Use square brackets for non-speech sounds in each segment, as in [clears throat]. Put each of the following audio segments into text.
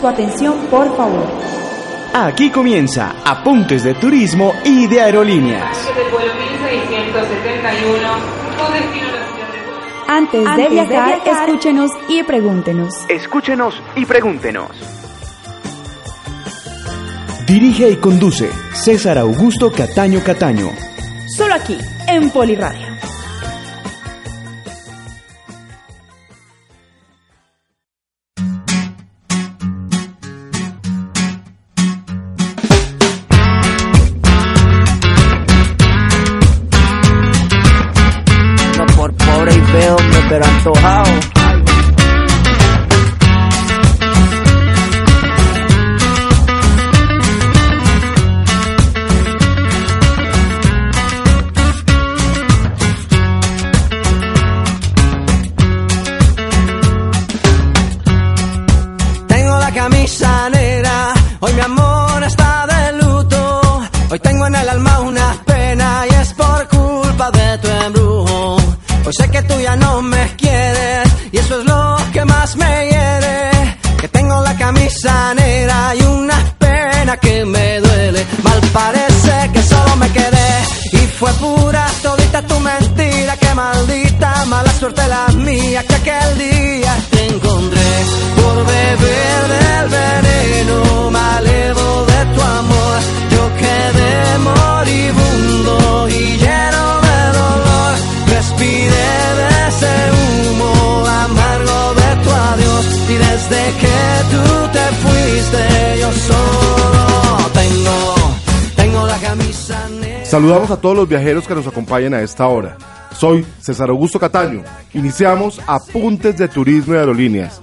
Su atención, por favor. Aquí comienza Apuntes de Turismo y de Aerolíneas. Antes de viajar, escúchenos y pregúntenos. Escúchenos y pregúntenos. Dirige y conduce César Augusto Cataño Cataño. Solo aquí, en Poliradio. Y desde que tú te fuiste, yo solo tengo, tengo la camisa negra. Saludamos a todos los viajeros que nos acompañan a esta hora. Soy César Augusto Cataño. Iniciamos Apuntes de Turismo y Aerolíneas.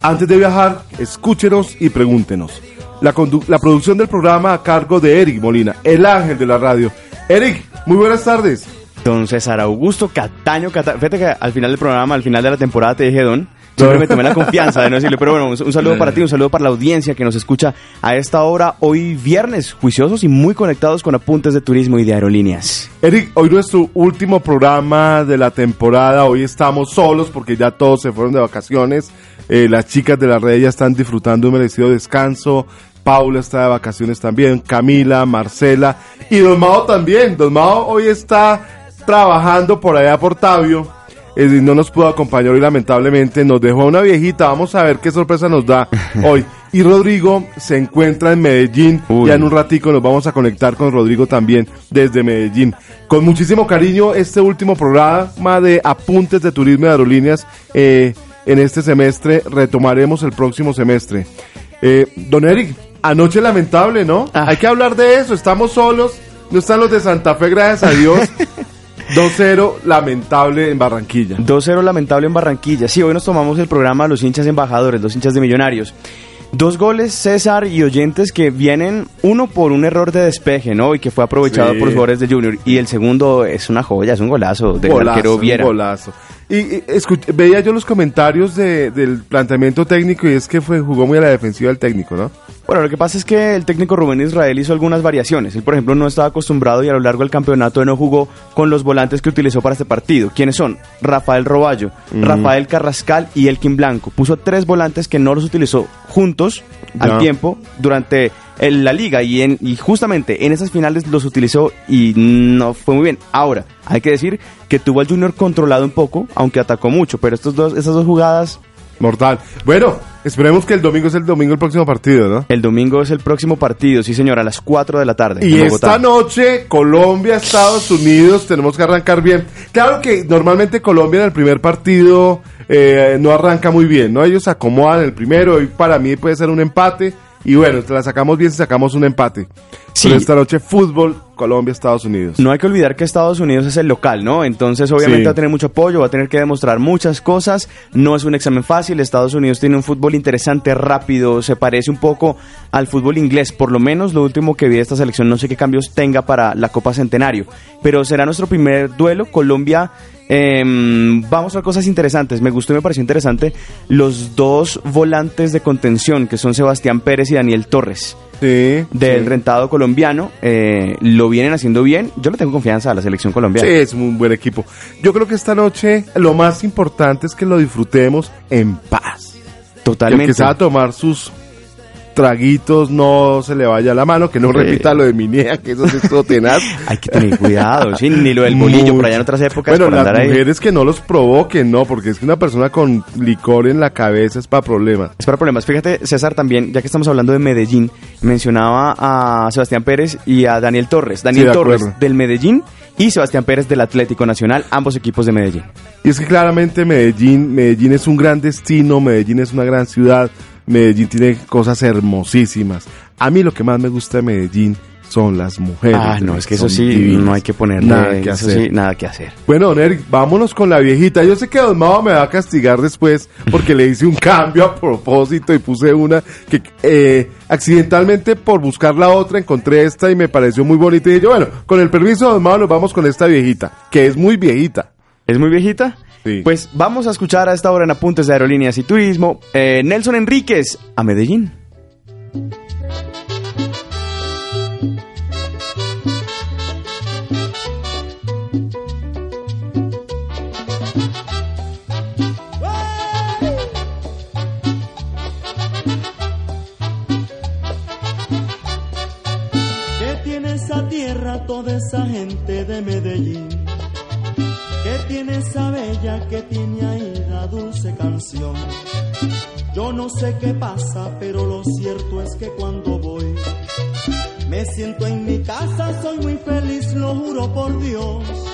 Antes de viajar, escúchenos y pregúntenos. La producción del programa a cargo de Eric Molina, el ángel de la radio. Eric, muy buenas tardes. Don César Augusto Cataño Cataño. Fíjate que al final del programa, al final de la temporada te dije Don. Siempre me tomé la confianza de no decirle, pero bueno, un, un saludo para ti, un saludo para la audiencia que nos escucha a esta hora, hoy viernes, juiciosos y muy conectados con apuntes de turismo y de aerolíneas. Eric, hoy nuestro último programa de la temporada. Hoy estamos solos porque ya todos se fueron de vacaciones. Eh, las chicas de la red ya están disfrutando un merecido descanso. Paula está de vacaciones también. Camila, Marcela y Don Mao también. Don Mao hoy está trabajando por allá por Tabio. Eh, no nos pudo acompañar hoy lamentablemente. Nos dejó una viejita. Vamos a ver qué sorpresa nos da [laughs] hoy. Y Rodrigo se encuentra en Medellín. Uy. Ya en un ratico nos vamos a conectar con Rodrigo también desde Medellín. Con muchísimo cariño este último programa de apuntes de turismo y aerolíneas eh, en este semestre. Retomaremos el próximo semestre. Eh, don Eric, anoche lamentable, ¿no? Ah. Hay que hablar de eso. Estamos solos. No están los de Santa Fe, gracias a Dios. [laughs] 2-0 lamentable en Barranquilla. 2-0 lamentable en Barranquilla. Sí, hoy nos tomamos el programa Los hinchas embajadores, los hinchas de millonarios. Dos goles, César y oyentes que vienen, uno por un error de despeje, ¿no? Y que fue aprovechado Sí. por los jugadores de Junior. Y el segundo es una joya, es un golazo del Golazo, arquero un Viera. golazo. Y, veía yo los comentarios de- del planteamiento técnico y es que fue jugó muy a la defensiva el técnico, ¿no? Bueno, lo que pasa es que el técnico Rubén Israel hizo algunas variaciones. Él, por ejemplo, no estaba acostumbrado y a lo largo del campeonato no jugó con los volantes que utilizó para este partido. ¿Quiénes son? Rafael Roballo, Rafael Carrascal y Elkin Blanco. Puso tres volantes que no los utilizó juntos al tiempo durante el- la liga y, en, y justamente en esas finales los utilizó y no fue muy bien. Ahora, hay que decir que tuvo al Junior controlado un poco, aunque atacó mucho, pero estos dos, estas dos jugadas Mortal. Bueno, esperemos que el domingo es el domingo el próximo partido, ¿no? El domingo es el próximo partido, sí señor, a las 4 de la tarde. Y en esta noche, Colombia, Estados Unidos, tenemos que arrancar bien. Claro que normalmente Colombia en el primer partido eh, no arranca muy bien, ¿no? Ellos se acomodan el primero y para mí puede ser un empate. Y bueno, la sacamos bien si sacamos un empate. Sí. Pero esta noche, fútbol, Colombia, Estados Unidos. No hay que olvidar que Estados Unidos es el local, ¿no? Entonces, obviamente Sí. va a tener mucho apoyo, va a tener que demostrar muchas cosas. No es un examen fácil. Estados Unidos tiene un fútbol interesante, rápido, se parece un poco al fútbol inglés. Por lo menos lo último que vi de esta selección, no sé qué cambios tenga para la Copa Centenario. Pero será nuestro primer duelo. Colombia. Em, vamos a cosas interesantes. Me gustó y me pareció interesante los dos volantes de contención, que son Sebastián Pérez y Daniel Torres. Sí. del sí. rentado colombiano. eh, lo vienen haciendo bien. Yo le tengo confianza a la selección colombiana. Sí, es un buen equipo. Yo creo que esta noche lo más importante es que lo disfrutemos en paz. Y el Totalmente. que se va a tomar sus traguitos no se le vaya la mano, que no repita lo de Minea, que eso es todo tenaz. [laughs] Hay que tener cuidado, sí, ni lo del bolillo por allá en otras épocas. Bueno, las andar ahí. mujeres que no los provoquen, no, porque es que una persona con licor en la cabeza es para problemas. Es para problemas. Fíjate, César, también, ya que estamos hablando de Medellín, mencionaba a Sebastián Pérez y a Daniel Torres. Daniel de Torres del Medellín y Sebastián Pérez del Atlético Nacional, ambos equipos de Medellín. Y es que claramente Medellín, Medellín es un gran destino, Medellín es una gran ciudad, Medellín tiene cosas hermosísimas. A mí lo que más me gusta de Medellín son las mujeres. Ah, no, es que eso sí, divinas. no hay que ponerle Nada que eso hacer. sí, nada que hacer. Bueno, don Eric, vámonos con la viejita. Yo sé que Don Mao me va a castigar después porque le hice un cambio a propósito y puse una que eh, accidentalmente por buscar la otra encontré esta y me pareció muy bonita. Y dije, bueno, con el permiso de Don Mao nos vamos con esta viejita, que es muy viejita. ¿Es muy viejita? Sí. Pues vamos a escuchar a esta hora en Apuntes de Aerolíneas y Turismo, eh, Nelson Enríquez, a Medellín. ¿Qué tiene esa tierra, toda esa gente de Medellín? ¿Qué tiene esa bella que tiene ahí la dulce canción? Yo no sé qué pasa, pero lo cierto es que cuando voy, me siento en mi casa, soy muy feliz, lo juro por Dios.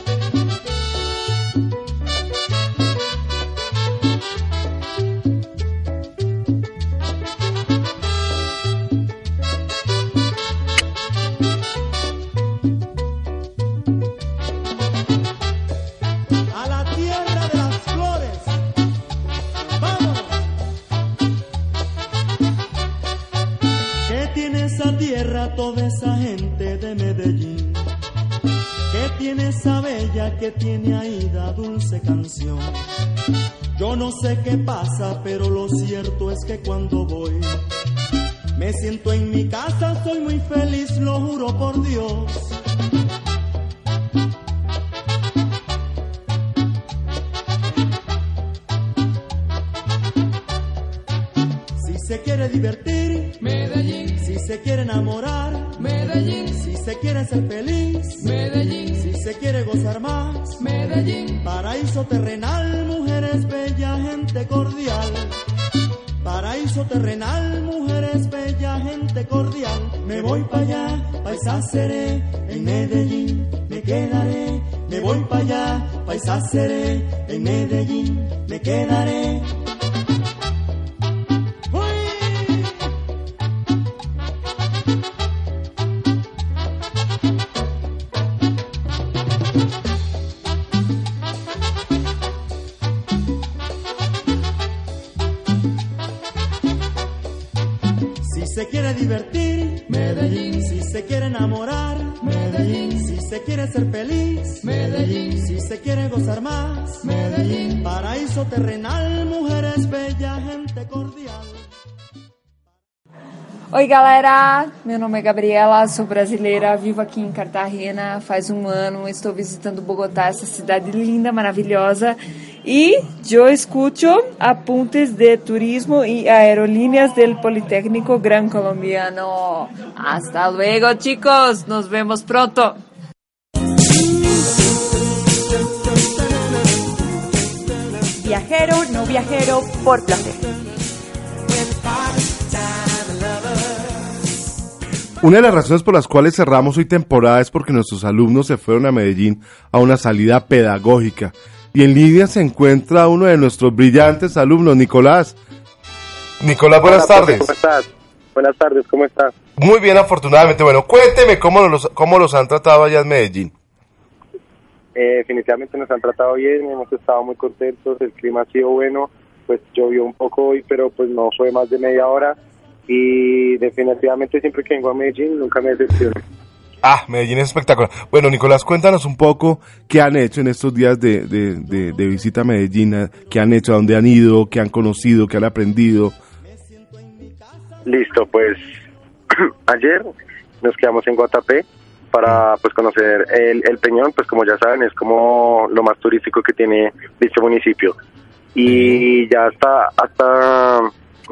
Toda esa gente de Medellín? ¿Qué tiene esa bella que tiene ahí la dulce canción? Yo no sé qué pasa, pero lo cierto es que cuando voy, me siento en mi casa, soy muy feliz, lo juro por Dios. Si se quiere divertir, Medellín. Si se quiere enamorar, quiere ser feliz, Medellín. Si se quiere gozar más, Medellín. Paraíso terrenal, mujeres bella, gente cordial. Paraíso terrenal, mujeres bella, gente cordial. Me voy para allá, paisa seré, en Medellín me quedaré. Me voy para allá, paisa seré, en Medellín me quedaré. Oi, galera! Meu nome é Gabriela, sou brasileira, vivo aqui em Cartagena faz um ano. Estou visitando Bogotá, essa cidade linda, maravilhosa. E eu escuto apuntes de turismo e aerolíneas del Politécnico Gran Colombiano. Hasta luego, chicos! Nos vemos pronto! Viajero, no viajero, por placer. Una de las razones por las cuales cerramos hoy temporada es porque nuestros alumnos se fueron a Medellín a una salida pedagógica. Y en línea se encuentra uno de nuestros brillantes alumnos, Nicolás. Nicolás, buenas Hola, tardes. ¿Cómo estás? Buenas tardes, ¿cómo estás? Muy bien, afortunadamente. Bueno, cuénteme cómo los, cómo los han tratado allá en Medellín. Eh, definitivamente nos han tratado bien, hemos estado muy contentos, el clima ha sido bueno, pues llovió un poco hoy, pero pues no fue más de media hora y definitivamente siempre que vengo a Medellín nunca me decepciono. Ah, Medellín es espectacular. Bueno, Nicolás, cuéntanos un poco qué han hecho en estos días de, de, de- de visita a Medellín, qué han hecho, a dónde han ido, qué han conocido, qué han aprendido. Listo, pues [clears throat] ayer nos quedamos en Guatapé para pues conocer el, el Peñón, pues como ya saben es como lo más turístico que tiene dicho municipio y ya hasta hasta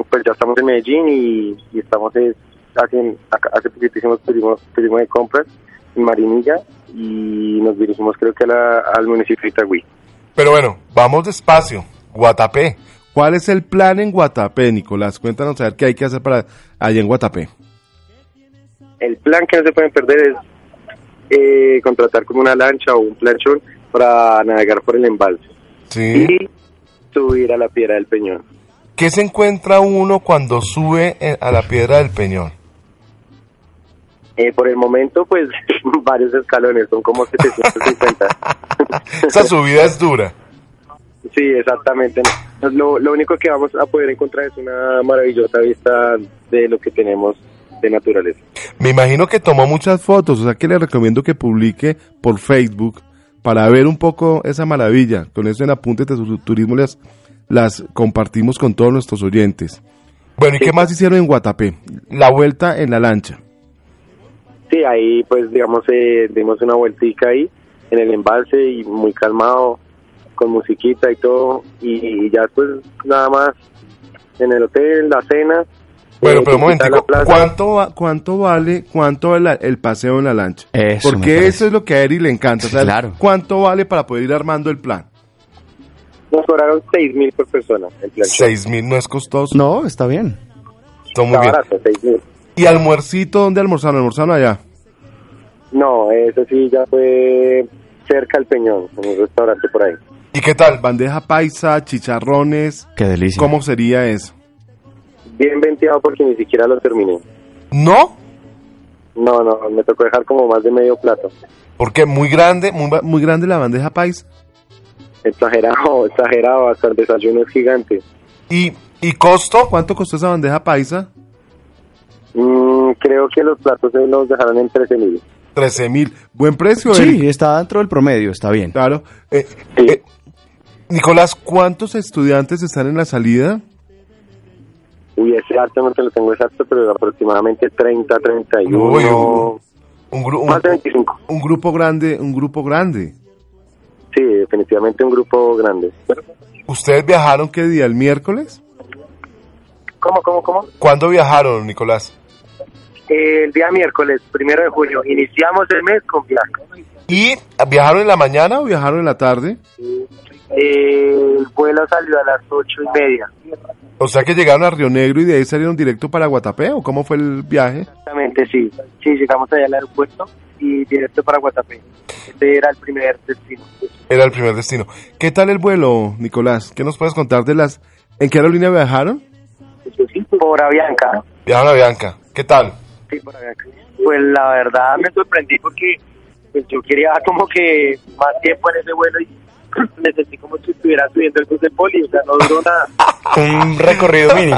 pues ya estamos en Medellín y, y estamos hace, hace poquitísimo tuvimos turismo de compras en Marinilla y nos dirigimos creo que a la- al municipio de Itagüí. Pero bueno, vamos despacio. Guatapé. ¿Cuál es el plan en Guatapé, Nicolás? Cuéntanos a ver qué hay que hacer para allá en Guatapé. El plan que no se pueden perder es eh, contratar como una lancha o un planchón para navegar por el embalse Sí. y subir a la piedra del Peñón. ¿Qué se encuentra uno cuando sube eh, a la piedra del Peñón? Eh, por el momento, pues [laughs] varios escalones, son como 750. [laughs] Esa subida es dura. Sí, exactamente. Lo, lo único que vamos a poder encontrar es una maravillosa vista de lo que tenemos de naturaleza. Me imagino que tomó muchas fotos, o sea que le recomiendo que publique por Facebook para ver un poco esa maravilla. Con eso en Apuntes de Su- Turismo las, las compartimos con todos nuestros oyentes. Bueno, ¿y qué más hicieron en Guatapé? La vuelta en la lancha. Sí, ahí pues digamos eh, dimos una vueltica ahí en el embalse y muy calmado, con musiquita y todo, y, ya pues nada más en el hotel, la cena. Bueno, eh, pero un plaza. ¿cuánto, va- ¿cuánto vale cuánto vale la- el paseo en la lancha? Eso Porque eso es lo que a Eri le encanta. o sea, Claro. ¿Cuánto vale para poder ir armando el plan? Nos cobraron seis mil por persona el plan. Seis mil no es costoso. No, está bien. Está muy Está bien. barato, seis mil. ¿Y almuercito? ¿Dónde almorzaron? ¿Almorzaron allá? No, eso sí ya fue cerca al Peñón, en un restaurante por ahí. ¿Y qué tal? Bandeja paisa, chicharrones. Qué delicia. ¿Cómo sería eso? Bien venteado porque ni siquiera lo terminé. ¿No? No, no, me tocó dejar como más de medio plato. Porque muy grande, muy, muy grande la bandeja paisa. Exagerado, [laughs] exagerado, hasta el desayuno es gigante. ¿Y, y costo? ¿Cuánto costó esa bandeja paisa? Mm, creo que los platos se los dejaron en 13 mil. 13 mil. Buen precio, Eric. Sí, está dentro del promedio, está bien. Claro. Eh, Sí. eh, Nicolás, ¿cuántos estudiantes están en la salida? Uy, ese dato no te lo tengo exacto, pero aproximadamente 30, 31. Uy, un- Un, gru- un- más de 25. un grupo grande, un grupo grande. Sí, definitivamente un grupo grande. ¿Ustedes viajaron qué día? ¿El miércoles? ¿Cómo, cómo, cómo? ¿Cuándo viajaron, Nicolás? El día miércoles, primero de junio, iniciamos el mes con viaje. ¿Y viajaron en la mañana o viajaron en la tarde? El vuelo salió a las ocho y media. O sea que llegaron a Río Negro y de ahí salieron directo para Guatapé, ¿o cómo fue el viaje? Exactamente, sí. Sí, llegamos allá al aeropuerto y directo para Guatapé. Este era el primer destino. Era el primer destino. ¿Qué tal el vuelo, Nicolás? ¿Qué nos puedes contar de las... ¿En qué aerolínea viajaron? Por Avianca. Viajaron a Bianca. ¿Qué tal? Sí, por Avianca. Pues la verdad me sorprendí porque pues, yo quería como que más tiempo en ese vuelo y [clears throat] me sentí como si estuviera subiendo el bus de poli, o sea, no duró nada. [laughs] Un recorrido mínimo.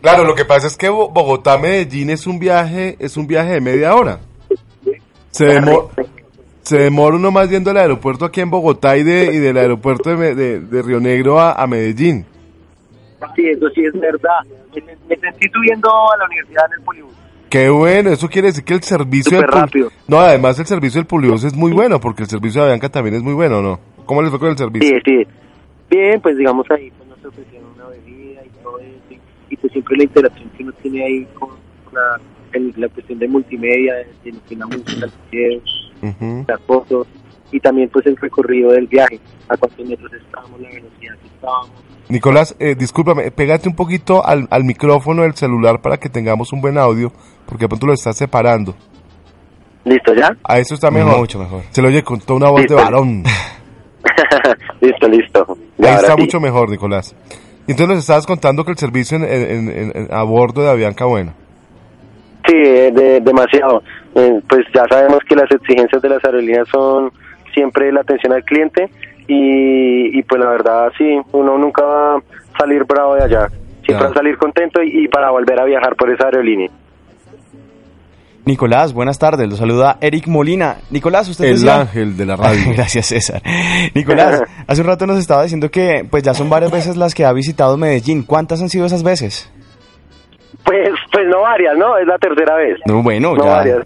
Claro, lo que pasa es que Bo- Bogotá-Medellín es un viaje, es un viaje de media hora. Se, demo- se demora uno más yendo al aeropuerto aquí en Bogotá y, de, y del aeropuerto de, de- de Río Negro a, a Medellín. Sí, eso sí es verdad. Me, me sentí subiendo a la universidad en el polibús. Qué bueno, eso quiere decir que el servicio del rápido. No, además el servicio del Publibus es muy bueno, porque el servicio de Avianca también es muy bueno, ¿no? ¿Cómo les fue con el servicio? Sí, sí. Bien, pues digamos ahí pues nos ofrecieron una bebida y todo eso. Y, y pues siempre la interacción que uno tiene ahí con la, el- la cuestión de multimedia, es la música, los videos, las fotos. Y también pues el recorrido del viaje, a cuántos metros estábamos, la velocidad que estábamos. Nicolás, eh, discúlpame, pégate un poquito al, al micrófono del celular para que tengamos un buen audio, porque de pronto lo estás separando. ¿Listo ya? A eso está mejor. Mucho mejor. Se lo oye con toda una voz Listo. de varón. [laughs] listo, listo. Ya, Ahí está sí. mucho mejor, Nicolás. Y entonces nos estabas contando que el servicio en, en- en- en- a bordo de Avianca, bueno. Sí, eh, de- demasiado. Eh, pues ya sabemos que las exigencias de las aerolíneas son siempre la atención al cliente y, y pues la verdad sí, uno nunca va a salir bravo de allá. Siempre Claro. va a salir contento y, y para volver a viajar por esa aerolínea. Nicolás, buenas tardes. Lo saluda Eric Molina. Nicolás, usted El decía... ángel de la radio. [laughs] Gracias, César. Nicolás, [laughs] hace un rato nos estaba diciendo que pues ya son varias veces las que ha visitado Medellín. ¿Cuántas han sido esas veces? Pues, pues no varias, ¿no? Es la tercera vez. No, bueno, No ya. varias.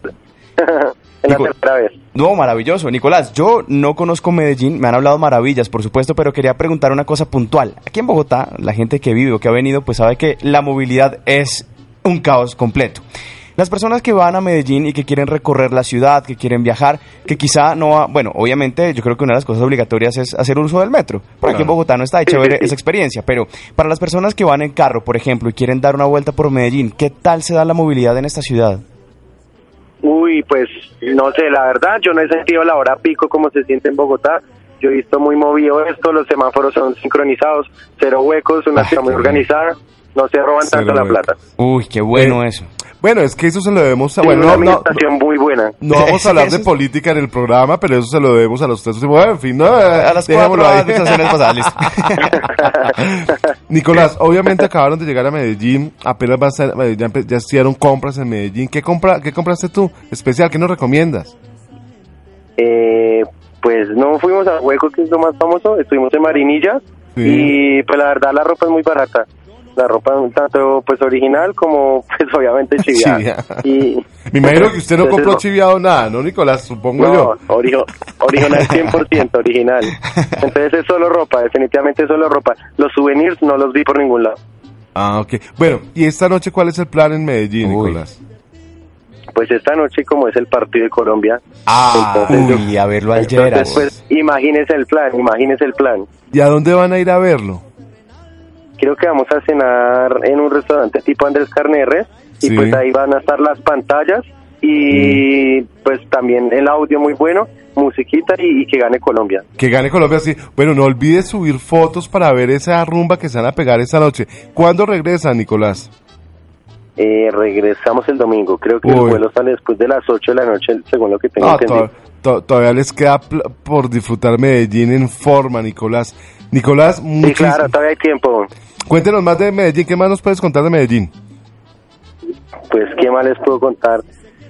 [laughs] Nico- la tercera vez. No, maravilloso. Nicolás, yo no conozco Medellín, me han hablado maravillas, por supuesto, pero quería preguntar una cosa puntual. Aquí en Bogotá, la gente que vive o que ha venido, pues sabe que la movilidad es un caos completo. Las personas que van a Medellín y que quieren recorrer la ciudad, que quieren viajar, que quizá no, va- bueno, obviamente yo creo que una de las cosas obligatorias es hacer uso del metro. Por aquí en Bogotá no está, hay chévere [clears throat] esa experiencia, pero para las personas que van en carro, por ejemplo, y quieren dar una vuelta por Medellín, ¿qué tal se da la movilidad en esta ciudad? Uy, pues no sé, la verdad, yo no he sentido la hora pico como se siente en Bogotá. Yo he visto muy movido esto, los semáforos son sincronizados, cero huecos, una ciudad muy organizada, no se roban tanto la plata. Uy, qué bueno Eh, eso. Bueno, es que eso se lo debemos a... Bueno, una no, no, administración muy buena. no vamos a hablar de política en el programa, pero eso se lo debemos a los tres. Bueno, en fin, no, A las dejémoslo cuatro ahí. administraciones pasadas, listo. [laughs] Nicolás, obviamente acabaron de llegar a Medellín, apenas va a ser, eh, ya, ya hicieron compras en Medellín. ¿Qué, compra, ¿Qué compraste tú? Especial, ¿qué nos recomiendas? Eh, pues no fuimos a Hueco, que es lo más famoso, estuvimos en Marinilla Sí. y pues la verdad la ropa es muy barata. La ropa tanto pues original como [laughs] pues obviamente [laughs] chiviada. Y Me imagino que usted no Entonces, compró chiviado nada, ¿no, Nicolás? Supongo No, yo. ori- original 100%, original. [laughs] Entonces es solo ropa, definitivamente es solo ropa. Los souvenirs no los vi por ningún lado. Ah, ok. Bueno, ¿y esta noche cuál es el plan en Medellín, Uy. Nicolás? Pues esta noche, como es el partido de Colombia, Ah, Entonces, uy, a verlo al entonces Lleras. pues imagínese el plan, imagínese el plan. ¿Y a dónde van a ir a verlo? Creo que vamos a cenar en un restaurante tipo Andrés Carneres y Sí. pues ahí van a estar las pantallas y pues también el audio muy bueno, musiquita y, y que gane Colombia. Que gane Colombia, sí. Bueno, no olvides subir fotos para ver esa rumba que se van a pegar esta noche. ¿Cuándo regresan, Nicolás? Eh, regresamos el domingo, creo que el vuelo sale después de las 8 de la noche, según lo que tengo Ah, entendido. to- to- todavía les queda por disfrutar Medellín en forma, Nicolás. Nicolás, Sí, claro, todavía hay tiempo. Cuéntenos más de Medellín. ¿Qué más nos puedes contar de Medellín? Pues, ¿qué más les puedo contar?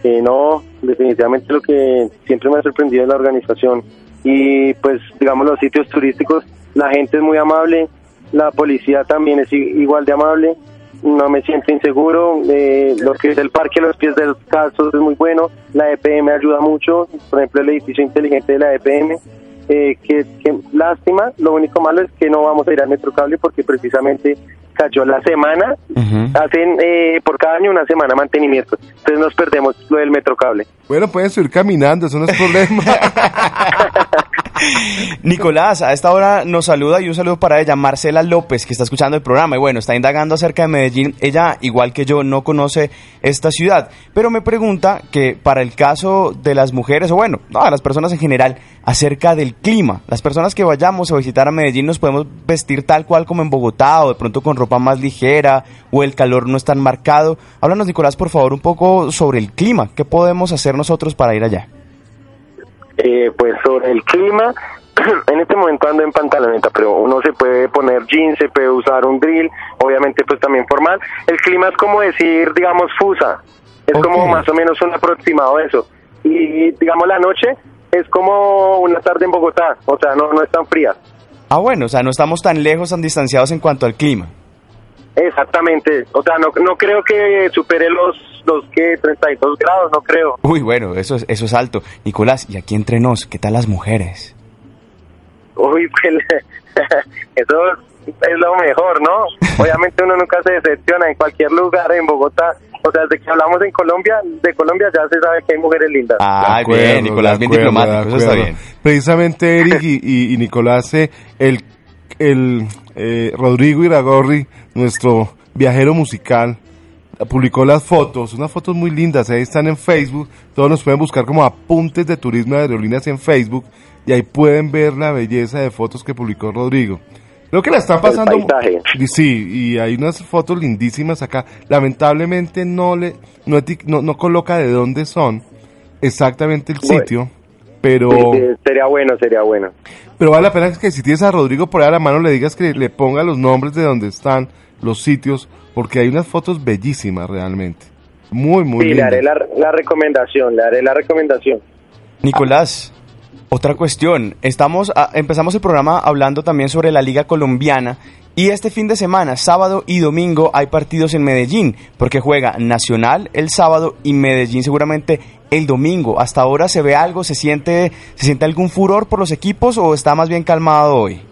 Eh, no, definitivamente lo que siempre me ha sorprendido es la organización. Y pues, digamos, los sitios turísticos, la gente es muy amable, la policía también es igual de amable, no me siento inseguro, eh, lo que es el parque los pies del caso es muy bueno, la EPM ayuda mucho, por ejemplo, el edificio inteligente de la EPM. Eh, que, que lástima, lo único malo es que no vamos a ir al Metrocable porque precisamente cayó la semana hacen eh, por cada año una semana mantenimiento. Entonces nos perdemos lo del metrocable. Bueno, pueden subir caminando, eso no es problema. [laughs] Nicolás, a esta hora nos saluda y un saludo para ella, Marcela López, que está escuchando el programa y bueno, está indagando acerca de Medellín. Ella, igual que yo, no conoce esta ciudad, pero me pregunta que para el caso de las mujeres, o bueno, no, de las personas en general, acerca del clima. Las personas que vayamos a visitar a Medellín nos podemos vestir tal cual como en Bogotá o de pronto con ropa más ligera o el calor no es tan marcado. Háblanos, Nicolás, por favor, un poco sobre el clima. ¿Qué podemos hacer nosotros para ir allá? Eh, pues sobre el clima, [clears throat] en este momento ando en pantaloneta, pero uno se puede poner jeans, se puede usar un drill, obviamente pues también formal. El clima es como decir, digamos, fusa, es como más o menos un aproximado de eso. Y digamos la noche es como una tarde en Bogotá, o sea, no, no es tan fría. Ah, bueno, o sea, no estamos tan lejos, tan distanciados en cuanto al clima. Exactamente, o sea, no, no creo que supere los, los que 32 grados, no creo. Uy, bueno, eso es, eso es alto. Nicolás, y aquí entre nos, ¿qué tal las mujeres? Uy, pues, [laughs] eso es lo mejor, ¿no? [laughs] Obviamente uno nunca se decepciona en cualquier lugar, en Bogotá. O sea, desde que hablamos en Colombia, de Colombia ya se sabe que hay mujeres lindas. Ah, acuerdo, bien, Nicolás, bien acuerdo, diplomático, eso está bien. Precisamente Eric y, y- y Nicolás, eh, el, el eh, Rodrigo Iragorri, nuestro viajero musical, publicó las fotos, unas fotos muy lindas, ahí están en Facebook, todos nos pueden buscar como apuntes de turismo de aerolíneas en Facebook y ahí pueden ver la belleza de fotos que publicó Rodrigo. Lo que la están pasando... Sí, y hay unas fotos lindísimas acá. Lamentablemente no le no, no, no coloca de dónde son exactamente el Bueno. sitio, pero sería bueno, sería bueno. pero vale la pena que si tienes a Rodrigo por ahí a la mano le digas que le ponga los nombres de dónde están los sitios, porque hay unas fotos bellísimas realmente. Muy, muy Sí, le haré la, la recomendación, le haré la recomendación. Nicolás, otra cuestión. Estamos, a- empezamos el programa hablando también sobre la Liga Colombiana y este fin de semana, sábado y domingo, hay partidos en Medellín, porque juega Nacional el sábado y Medellín seguramente el domingo. Hasta ahora se ve algo, se siente, se siente algún furor por los equipos o está más bien calmado hoy.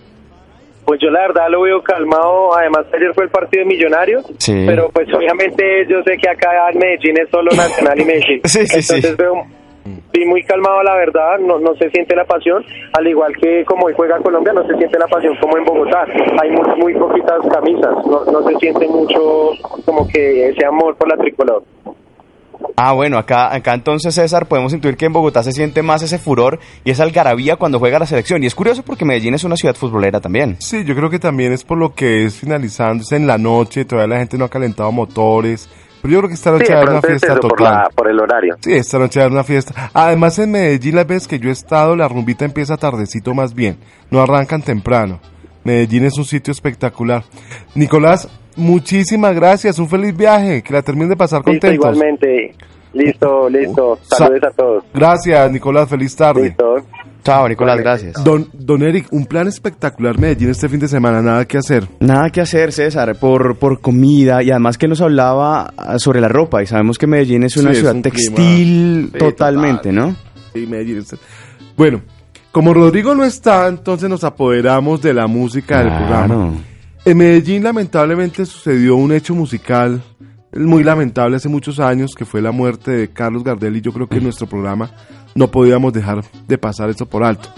Pues yo la verdad lo veo calmado, además ayer fue el partido de Millonarios, Sí. pero pues obviamente yo sé que acá en Medellín es solo Nacional y Medellín. [laughs] Sí, sí. Entonces veo sí, muy calmado la verdad, no, no se siente la pasión, al igual que como hoy juega Colombia, no se siente la pasión como en Bogotá, hay muy, muy poquitas camisas, no, no se siente mucho como que ese amor por la tricolor. Ah, bueno, acá, acá entonces César podemos intuir que en Bogotá se siente más ese furor y esa algarabía cuando juega la selección. Y es curioso porque Medellín es una ciudad futbolera también. Sí, yo creo que también es por lo que es finalizando, es en la noche, todavía la gente no ha calentado motores. Pero yo creo que esta noche Sí, va a haber una es fiesta eso, por, la, por el horario. Sí, esta noche va a haber una fiesta. Además, en Medellín, las veces que yo he estado, la rumbita empieza tardecito más bien. No arrancan temprano. Medellín es un sitio espectacular. Nicolás, muchísimas gracias. Un feliz viaje. Que la terminen de pasar Listo, contentos. igualmente. Listo, listo. Sa- Saludos a todos. Gracias, Nicolás. Feliz tarde. Listo. Chao, Nicolás, gracias. Don, don Eric, un plan espectacular Medellín este fin de semana. Nada que hacer. Nada que hacer, César, por, por comida y además que nos hablaba ah, sobre la ropa y sabemos que Medellín es una Sí, es ciudad un textil Sí, totalmente, total. ¿no? Sí, Medellín Bueno, como Rodrigo no está, entonces nos apoderamos de la música del programa. En Medellín lamentablemente sucedió un hecho musical muy lamentable hace muchos años, que fue la muerte de Carlos Gardel y yo creo que en nuestro programa no podíamos dejar de pasar eso por alto.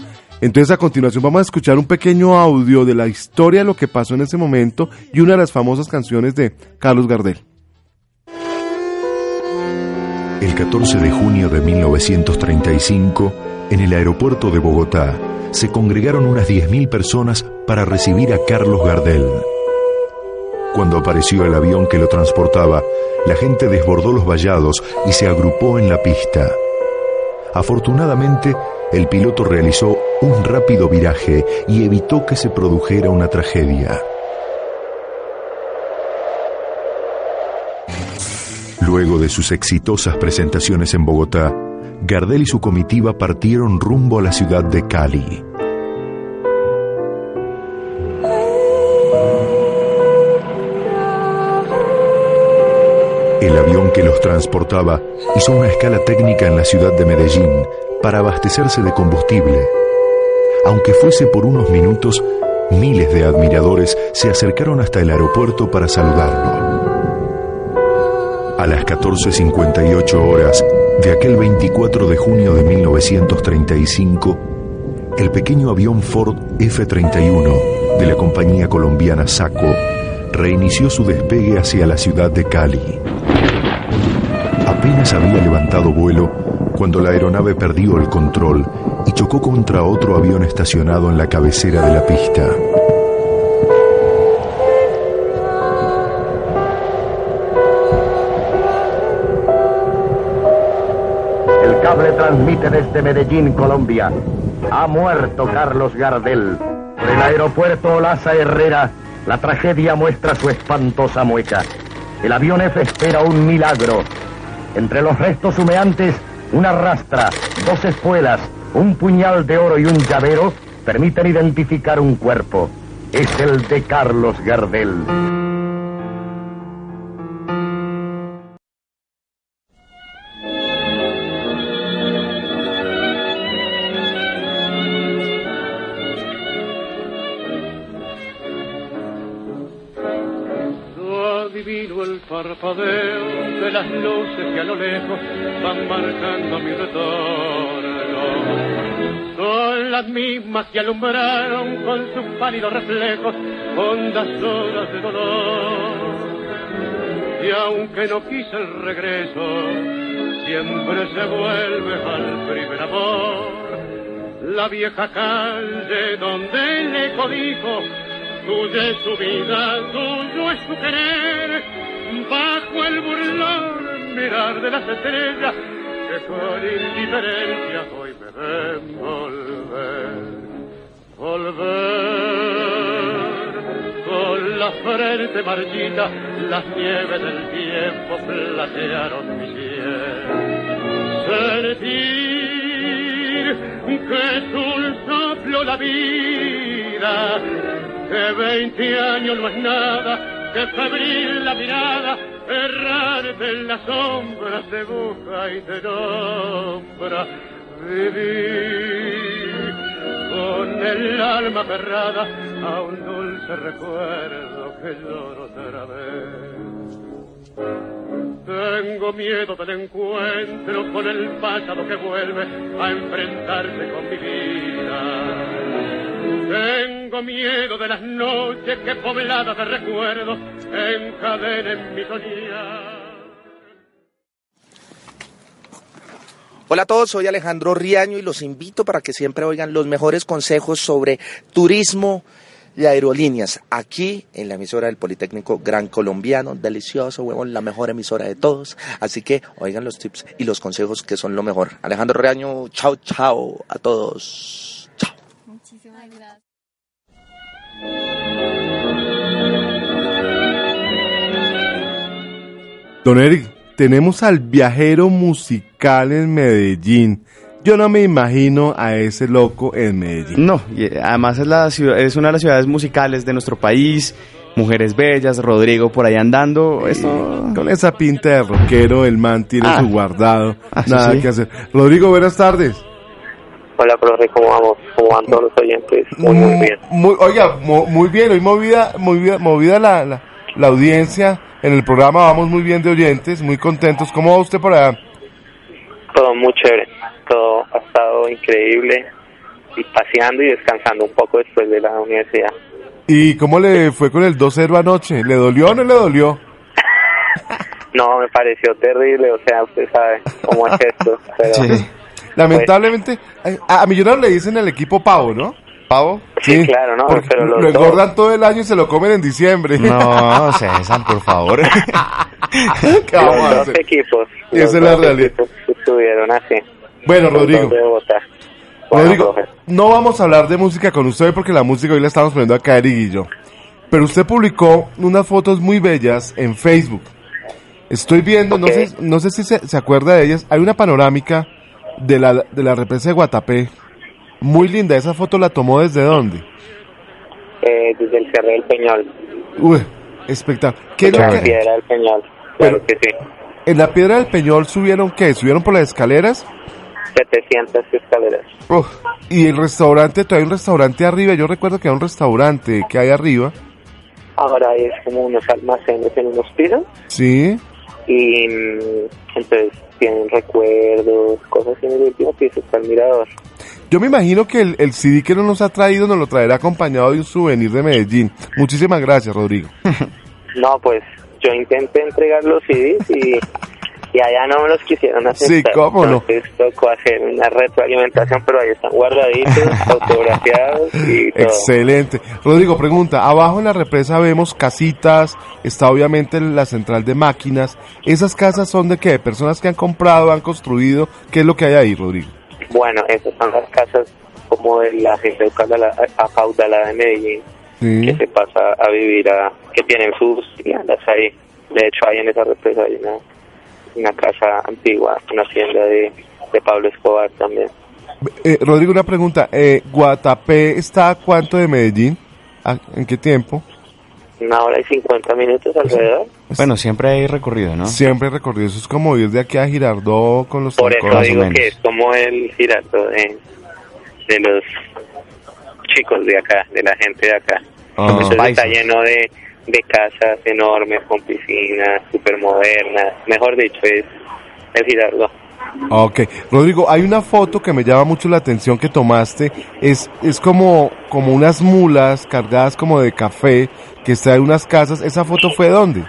Entonces a continuación vamos a escuchar un pequeño audio de la historia de lo que pasó en ese momento y una de las famosas canciones de Carlos Gardel. El 14 de junio de 1935, en el aeropuerto de Bogotá, se congregaron unas 10.000 personas para recibir a Carlos Gardel. Cuando apareció el avión que lo transportaba, la gente desbordó los vallados y se agrupó en la pista. Afortunadamente, el piloto realizó un rápido viraje y evitó que se produjera una tragedia. Luego de sus exitosas presentaciones en Bogotá, Gardel y su comitiva partieron rumbo a la ciudad de Cali. El avión que los transportaba hizo una escala técnica en la ciudad de Medellín para abastecerse de combustible. Aunque fuese por unos minutos, miles de admiradores se acercaron hasta el aeropuerto para saludarlo. A las 14.58 horas de aquel 24 de junio de 1935, el pequeño avión Ford F-31 de la compañía colombiana Saco reinició su despegue hacia la ciudad de Cali. Apenas había levantado vuelo cuando la aeronave perdió el control y chocó contra otro avión estacionado en la cabecera de la pista. Transmite desde Medellín, Colombia. Ha muerto Carlos Gardel. Por el aeropuerto Olaza Herrera, la tragedia muestra su espantosa mueca. El avión F espera un milagro. Entre los restos humeantes, una rastra, dos espuelas, un puñal de oro y un llavero permiten identificar un cuerpo. Es el de Carlos Gardel. Parpadeo de las luces que a lo lejos van marcando mi retorno. Son las mismas que alumbraron con sus pálidos reflejos hondas horas de dolor. Y aunque no quise el regreso, siempre se vuelve al primer amor. La vieja calle donde el eco dijo Tuya es su vida, tuyo es su querer, bajo el burlón mirar de las estrellas que con indiferencia hoy me ven volver, volver. Con la frente marchita, las nieves del tiempo platearon mi piel. Sentir que es un soplo la vida que veinte años no es nada, que febril la mirada errar de las sombras de busca y de nombra. Viví con el alma cerrada a un dulce recuerdo que lloro otra vez. Tengo miedo del encuentro con el pasado que vuelve a enfrentarse con mi vida. Tengo miedo de las noches que pobladas de recuerdos encadenen mi soñar. Hola a todos, soy Alejandro Riaño y los invito para que siempre oigan los mejores consejos sobre turismo y aerolíneas aquí en la emisora del Politécnico Gran Colombiano. Delicioso, huevón, la mejor emisora de todos. Así que oigan los tips y los consejos que son lo mejor. Alejandro Riaño, chao, chao a todos. Don Eric, tenemos al viajero musical en Medellín. Yo no me imagino a ese loco en Medellín. No, y eh, además es, la ciudad, es una de las ciudades musicales de nuestro país. Mujeres bellas, Rodrigo por ahí andando. Esto... Con esa pinta de rockero, el man tiene Ah. su guardado. Ah, sí, nada sí. que hacer. Rodrigo, buenas tardes. Hola, profe, ¿cómo vamos? ¿Cómo van todos los oyentes? Muy, muy bien. Muy- oiga, mo- muy bien, hoy movida, movida, movida la, la, la audiencia en el programa, vamos muy bien de oyentes, muy contentos. ¿Cómo va usted por allá? Todo muy chévere. Todo ha estado increíble. Y paseando y descansando un poco después de la universidad. ¿Y cómo le fue con el 2-0 anoche? ¿Le dolió o no le dolió? [laughs] No, me pareció terrible. O sea, usted sabe cómo es esto. Pero Lamentablemente, a, a Millonarios le dicen el equipo pavo, ¿no? ¿Pavo? Sí, claro, ¿no? Porque Pero lo dos- engordan todo el año y se lo comen en diciembre. No, [laughs] César, por favor. [laughs] ¿Qué vamos los a hacer? equipos. Esa es la realidad. Estuvieron así. Bueno, Los Rodrigo. Bueno, Rodrigo, profe. no vamos a hablar de música con usted hoy porque la música hoy la estamos poniendo acá Eric y yo. Pero usted publicó unas fotos muy bellas en Facebook. Estoy viendo, no sé, no sé si se, se acuerda de ellas. Hay una panorámica de la, de la represa de Guatapé. Muy linda. ¿Esa foto la tomó desde dónde? Eh, desde el Cerro del Peñol. Uy, espectacular. ¿Qué es La piedra del Peñol. Claro que sí. en la piedra del Peñol subieron qué? ¿Subieron por las escaleras? 700 escaleras. Uf, y el restaurante, todavía hay un restaurante arriba. Yo recuerdo que hay un restaurante que hay arriba. Ahora es como unos almacenes en unos pisos. Sí. y mm, entonces tienen recuerdos, cosas y en el último piso está el mirador. Yo me imagino que el, el CD que no nos ha traído nos lo traerá acompañado de un souvenir de Medellín. Muchísimas gracias, Rodrigo. [laughs] No, pues yo intenté entregar los CDs y, y allá no me los quisieron aceptar. Sí, cómo no. Entonces tocó hacer una retroalimentación, pero ahí están guardaditos, [laughs] autografiados y todo. Excelente. Rodrigo, pregunta, abajo en la represa vemos casitas, está obviamente la central de máquinas. ¿Esas casas son de qué? ¿Personas que han comprado, han construido? ¿Qué es lo que hay ahí, Rodrigo? Bueno, esas son las casas como de la gente acaudala- acaudalada de Medellín que se pasa a vivir a, que tienen sus tiendas ahí. De hecho, ahí en esa represa hay una, una casa antigua, una tienda de, de Pablo Escobar también. Eh, Rodrigo, una pregunta. Eh, ¿Guatapé está a cuánto de Medellín? ¿A- ¿En qué tiempo? Una hora y cincuenta minutos alrededor. [laughs] Bueno, siempre hay recorrido, ¿no? Siempre he recorrido. Eso es como ir de aquí a Girardot con los Por eso digo que es como el girato de, de los chicos de acá, de la gente de acá. Ah. Entonces está lleno de, de casas enormes con piscinas, súper modernas. Mejor dicho, es el Girardot. Ok, Rodrigo, hay una foto que me llama mucho la atención que tomaste. Es, es como, como unas mulas cargadas como de café que está en unas casas. ¿Esa foto fue dónde?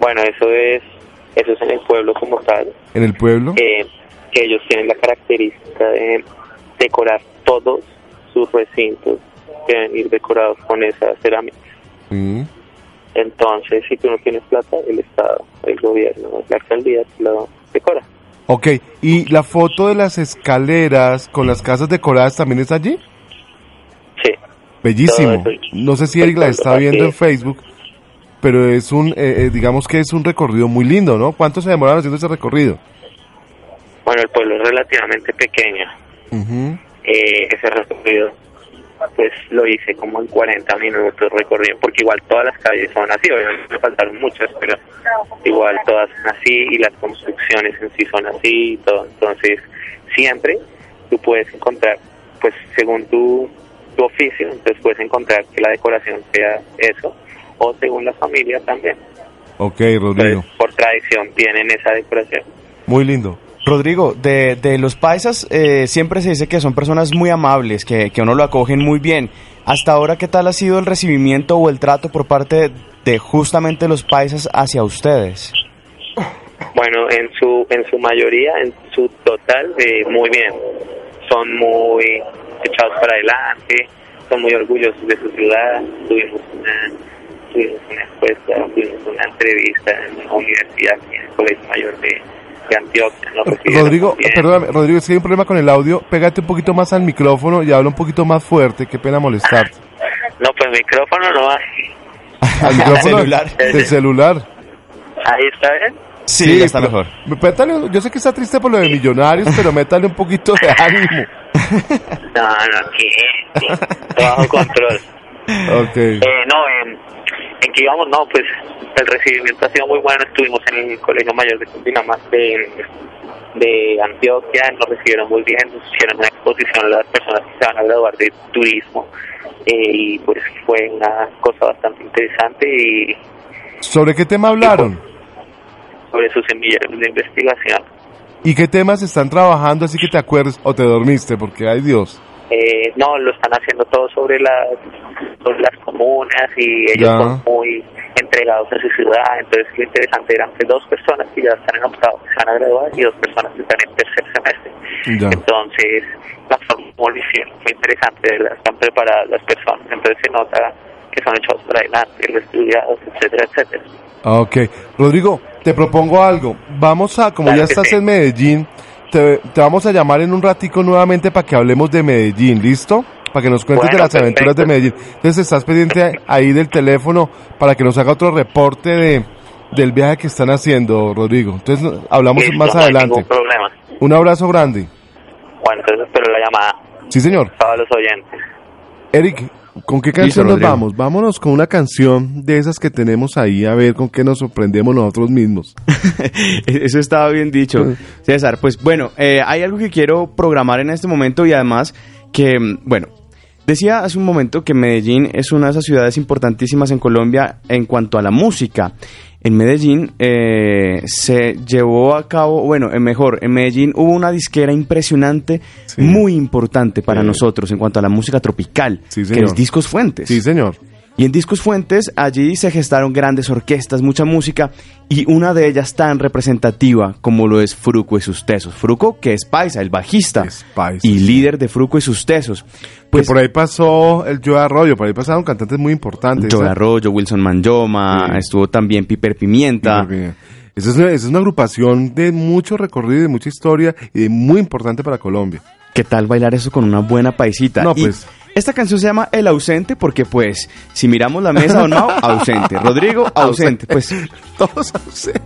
Bueno, eso es eso es en el pueblo como tal, ¿En el pueblo? eh, que ellos tienen la característica de decorar todos sus recintos, deben ir decorados con esa cerámica. Entonces, si tú no tienes plata, el Estado, el gobierno, la alcaldía te lo decora. Ok, ¿y la foto de las escaleras con las casas decoradas también es allí? Sí. Bellísimo. No sé si Eric la está Así viendo en. Facebook, pero es un, eh, eh, digamos que es un recorrido muy lindo, ¿no? ¿Cuánto se demoraron haciendo ese recorrido? Bueno, el pueblo es relativamente pequeño. Eh, ese recorrido pues lo hice como en 40 minutos recorriendo, porque igual todas las calles son así, obviamente me faltaron muchas, pero igual todas son así y las construcciones en sí son así y todo. Entonces, siempre tú puedes encontrar, pues según tu, tu oficio, entonces puedes encontrar que la decoración sea eso, o según la familia también. Ok, Rodrigo. Por tradición tienen esa decoración. Muy lindo. Rodrigo, de, de los paisas eh, siempre se dice que son personas muy amables, que, que uno lo acogen muy bien. Hasta ahora, ¿qué tal ha sido el recibimiento o el trato por parte de justamente los paisas hacia ustedes? Bueno, en su en su mayoría, en su total, eh, muy bien. Son muy echados para adelante, son muy orgullosos de su ciudad. Tuvimos una, tuvimos una encuesta, tuvimos una entrevista en la universidad, en el Colegio Mayor de, de Antioquia. recibieron Rodrigo, perdóname, Rodrigo, si hay un problema con el audio, pégate un poquito más al micrófono y habla un poquito más fuerte, qué pena molestarte. No, pues micrófono no hay. [laughs] Al micrófono celular. del celular. Ahí está bien. Sí, ya está mejor. métale- yo sé que está triste por lo de millonarios, pero métale un poquito de ánimo. [laughs] No, no, aquí, sí, todo bajo control. Ok. Eh, no, en, en que íbamos, no, pues el recibimiento ha sido muy bueno. Estuvimos en el Colegio Mayor de Cundinamarca de, de Antioquia, nos recibieron muy bien, nos hicieron una exposición a las personas que se van a graduar de turismo eh, y pues fue una cosa bastante interesante y ¿Sobre qué tema hablaron? sobre sus semilleros de investigación. ¿Y qué temas están trabajando así que te acuerdes o te dormiste? Porque, ay Dios. Eh, no, lo están haciendo todo sobre las, sobre las comunas y ellos Ya. son muy entregados a su ciudad. Entonces, lo interesante eran que dos personas que ya están en octavo se van a graduar y dos personas que están en tercer semestre. Ya. Entonces, la lo hicieron fue interesante, están preparadas las personas. Entonces, se nota que son echados para adelante, estudiados, etcétera, etcétera. Ah, Ok. Rodrigo, te propongo algo. Vamos a, como Claro ya estás sí. en Medellín, te, te vamos a llamar en un ratico nuevamente para que hablemos de Medellín, ¿listo? Para que nos cuentes de las aventuras de. Medellín. Entonces estás pendiente ahí del teléfono para que nos haga otro reporte de del viaje que están haciendo, Rodrigo. Entonces no- hablamos Listo, más no adelante. ningún problema. Un abrazo grande. Bueno, entonces espero la llamada Sí, señor. a los oyentes. Eric, ¿con qué canción nos vamos? Vámonos con una canción de esas que tenemos ahí, a ver con qué nos sorprendemos nosotros mismos. [laughs] Eso estaba bien dicho, César. Pues bueno, eh, hay algo que quiero programar en este momento y además que, mm, bueno, decía hace un momento que Medellín es una de esas ciudades importantísimas en Colombia en cuanto a la música. En Medellín eh, se llevó a cabo, bueno, eh, mejor, en Medellín hubo una disquera impresionante, muy importante para Sí. nosotros en cuanto a la música tropical, Sí, que es Discos Fuentes. Sí, señor. Y en Discos Fuentes, allí se gestaron grandes orquestas, mucha música, y una de ellas tan representativa como lo es Fruco y sus Tesos. Fruco, que es paisa, el bajista, Es paisa, y sí. líder de Fruco y sus Tesos. Pues que por ahí pasó el Joe Arroyo, por ahí pasaron cantantes muy importantes. Joe ¿eh? Arroyo, Wilson Manjoma, Sí. estuvo también Piper Pimienta. Esa es, una, esa es una agrupación de mucho recorrido, de mucha historia y de muy importante para Colombia. ¿Qué tal bailar eso con una buena paisita? No, Y pues. Esta canción se llama El Ausente porque, pues, si miramos la mesa, Don Mao, ausente. [laughs] Rodrigo, ausente. Pues, Todos ausentes.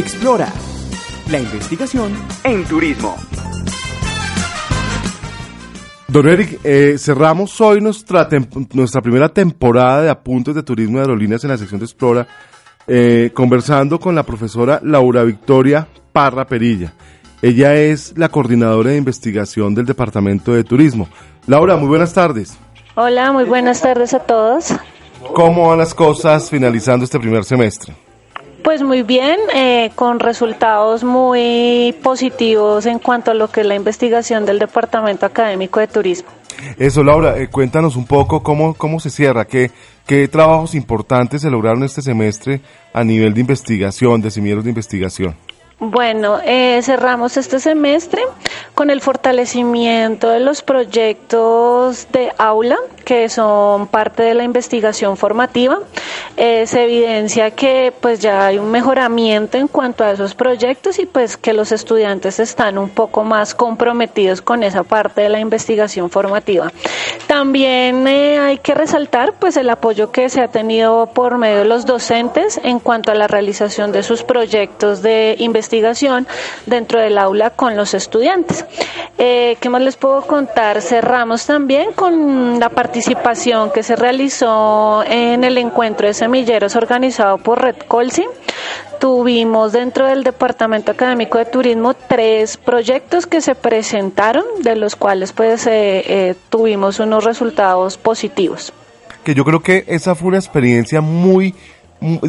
Explora la investigación en turismo. Don Eric, eh, cerramos hoy nuestra, nuestra primera temporada de apuntes de turismo de aerolíneas en la sección de Explora, eh, conversando con la profesora Laura Victoria Parra Perilla. Ella es la coordinadora de investigación del Departamento de Turismo. Laura, muy buenas tardes. Hola, muy buenas tardes a todos. ¿Cómo van las cosas finalizando este primer semestre? Pues muy bien, eh, con resultados muy positivos en cuanto a lo que es la investigación del Departamento Académico de Turismo. Eso, Laura, eh, cuéntanos un poco cómo, cómo se cierra, qué, qué trabajos importantes se lograron este semestre a nivel de investigación, de semilleros de investigación. Bueno, eh, cerramos este semestre con el fortalecimiento de los proyectos de aula que son parte de la investigación formativa. Eh, se evidencia que pues ya hay un mejoramiento en cuanto a esos proyectos y pues que los estudiantes están un poco más comprometidos con esa parte de la investigación formativa. También eh, hay que resaltar pues el apoyo que se ha tenido por medio de los docentes en cuanto a la realización de sus proyectos de investigación dentro del aula con los estudiantes. Eh, ¿Qué más les puedo contar? Cerramos también con la participación que se realizó en el encuentro de semilleros organizado por Red Colsi. Tuvimos dentro del Departamento Académico de Turismo tres proyectos que se presentaron, de los cuales pues eh, eh, tuvimos unos resultados positivos. Que yo creo que esa fue una experiencia muy,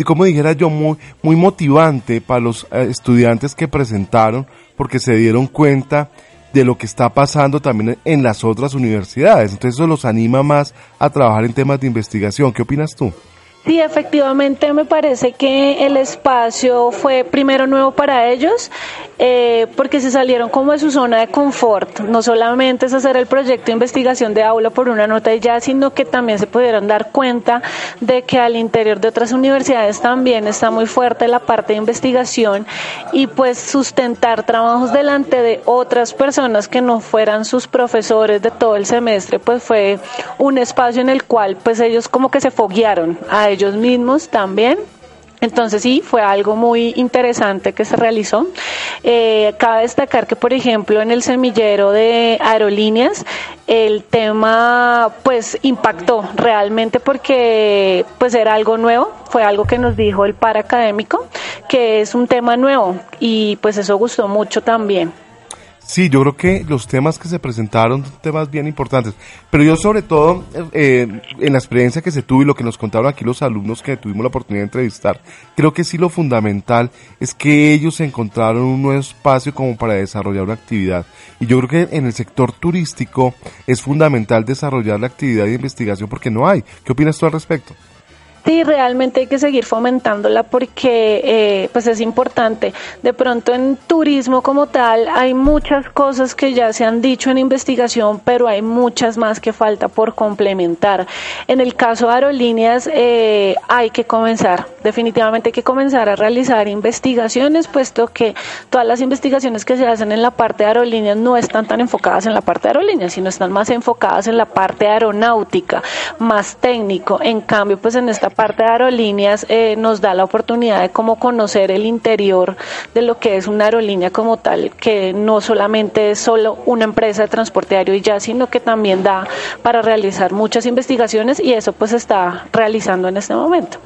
como dijera yo, muy, muy motivante para los eh, estudiantes que presentaron, porque se dieron cuenta de lo que está pasando también en las otras universidades. Entonces eso los anima más a trabajar en temas de investigación. ¿Qué opinas tú? Sí, efectivamente me parece que el espacio fue primero nuevo para ellos eh, porque se salieron como de su zona de confort. No solamente es hacer el proyecto de investigación de aula por una nota y ya, sino que también se pudieron dar cuenta de que al interior de otras universidades también está muy fuerte la parte de investigación y pues sustentar trabajos delante de otras personas que no fueran sus profesores de todo el semestre, pues fue un espacio en el cual pues ellos como que se foguearon a ellos mismos también. Entonces sí, fue algo muy interesante que se realizó. Eh, cabe destacar que, por ejemplo, en el semillero de aerolíneas, el tema pues impactó realmente porque pues era algo nuevo, fue algo que nos dijo el par académico, que es un tema nuevo y pues eso gustó mucho también. Sí, yo creo que los temas que se presentaron son temas bien importantes, pero yo sobre todo eh, en la experiencia que se tuvo y lo que nos contaron aquí los alumnos que tuvimos la oportunidad de entrevistar, creo que sí lo fundamental es que ellos encontraron un nuevo espacio como para desarrollar una actividad. Y yo creo que en el sector turístico es fundamental desarrollar la actividad de investigación porque no hay. ¿Qué opinas tú al respecto? Sí, realmente hay que seguir fomentándola porque eh, pues es importante. De pronto en turismo como tal hay muchas cosas que ya se han dicho en investigación, pero hay muchas más que falta por complementar. En el caso de aerolíneas eh, hay que comenzar, definitivamente hay que comenzar a realizar investigaciones, puesto que todas las investigaciones que se hacen en la parte de aerolíneas no están tan enfocadas en la parte de aerolíneas, sino están más enfocadas en la parte aeronáutica, más técnico. En cambio, pues en esta parte de aerolíneas eh, nos da la oportunidad de cómo conocer el interior de lo que es una aerolínea como tal, que no solamente es solo una empresa de transporte aéreo y ya, sino que también da para realizar muchas investigaciones y eso pues está realizando en este momento.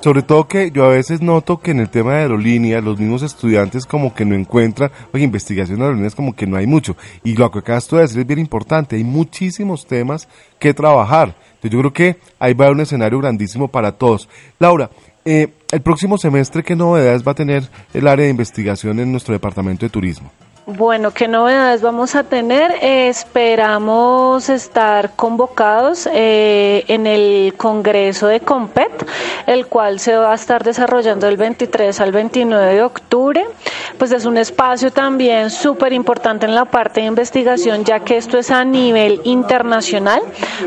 Sobre todo que yo a veces noto que en el tema de aerolíneas los mismos estudiantes como que no encuentran, oye, investigación de aerolíneas como que no hay mucho. Y lo que acabas de decir es bien importante, hay muchísimos temas que trabajar. Yo creo que ahí va a haber un escenario grandísimo para todos. Laura, eh, el próximo semestre, ¿qué novedades va a tener el área de investigación en nuestro departamento de turismo? Bueno, ¿qué novedades vamos a tener? esperamos estar convocados eh, en el Congreso de COMPET, el cual se va a estar desarrollando del 23 al 29 de octubre. Pues es un espacio también súper importante en la parte de investigación, ya que esto es a nivel internacional.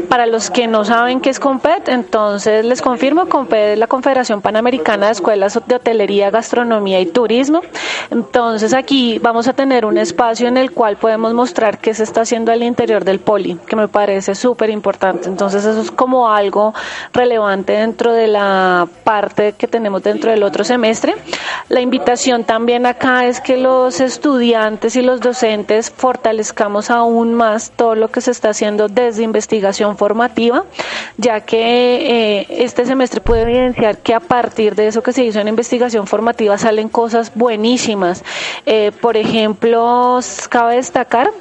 Para los que no saben qué es COMPET, entonces les confirmo, COMPET es la Confederación Panamericana de Escuelas de Hotelería, Gastronomía y Turismo. Entonces aquí vamos a tener un un espacio en el cual podemos mostrar qué se está haciendo al interior del poli, que me parece súper importante. Entonces eso es como algo relevante dentro de la parte que tenemos dentro del otro semestre. La invitación también acá es que los estudiantes y los docentes fortalezcamos aún más todo lo que se está haciendo desde investigación formativa, ya que eh, este semestre puede evidenciar que a partir de eso que se hizo en investigación formativa salen cosas buenísimas. Eh, por ejemplo, cabe destacar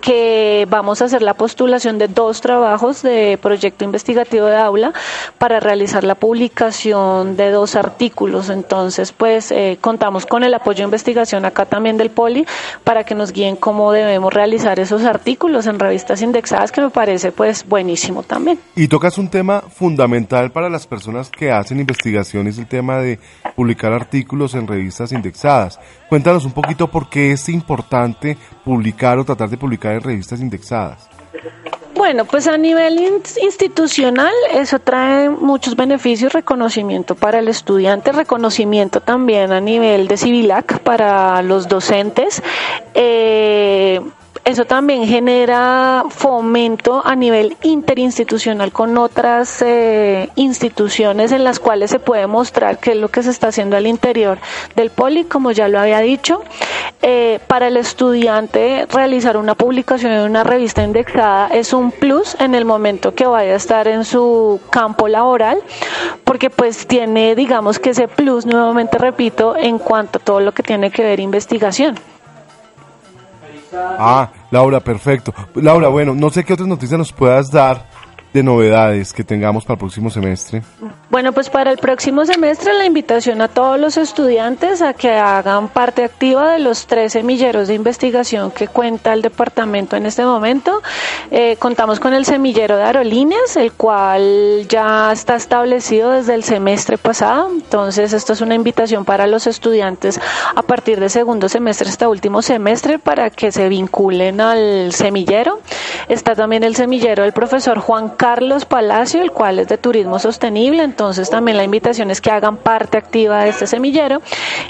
que vamos a hacer la postulación de dos trabajos de proyecto investigativo de aula para realizar la publicación de dos artículos. Entonces, pues eh, contamos con el apoyo de investigación acá también del Poli para que nos guíen cómo debemos realizar esos artículos en revistas indexadas, que me parece pues buenísimo también. Y tocas un tema fundamental para las personas que hacen investigación, es el tema de publicar artículos en revistas indexadas. Cuéntanos un poquito por qué es importante publicar o tratar de publicar en revistas indexadas. Bueno, pues a nivel institucional eso trae muchos beneficios, reconocimiento para el estudiante, reconocimiento también a nivel de Civilac para los docentes. Eh, eso también genera fomento a nivel interinstitucional con otras eh, instituciones en las cuales se puede mostrar qué es lo que se está haciendo al interior del poli, como ya lo había dicho. Eh, para el estudiante realizar una publicación en una revista indexada es un plus en el momento que vaya a estar en su campo laboral, porque pues tiene, digamos que ese plus, nuevamente repito, en cuanto a todo lo que tiene que ver investigación. Ah, Laura, perfecto. Laura, bueno, no sé qué otras noticias nos puedas dar de novedades que tengamos para el próximo semestre? Bueno, pues para el próximo semestre la invitación a todos los estudiantes a que hagan parte activa de los tres semilleros de investigación que cuenta el departamento en este momento. Eh, contamos con el semillero de aerolíneas, el cual ya está establecido desde el semestre pasado. Entonces, esto es una invitación para los estudiantes a partir de segundo semestre hasta último semestre para que se vinculen al semillero. Está también el semillero del profesor Juan Carlos Palacio, el cual es de turismo sostenible, entonces también la invitación es que hagan parte activa de este semillero.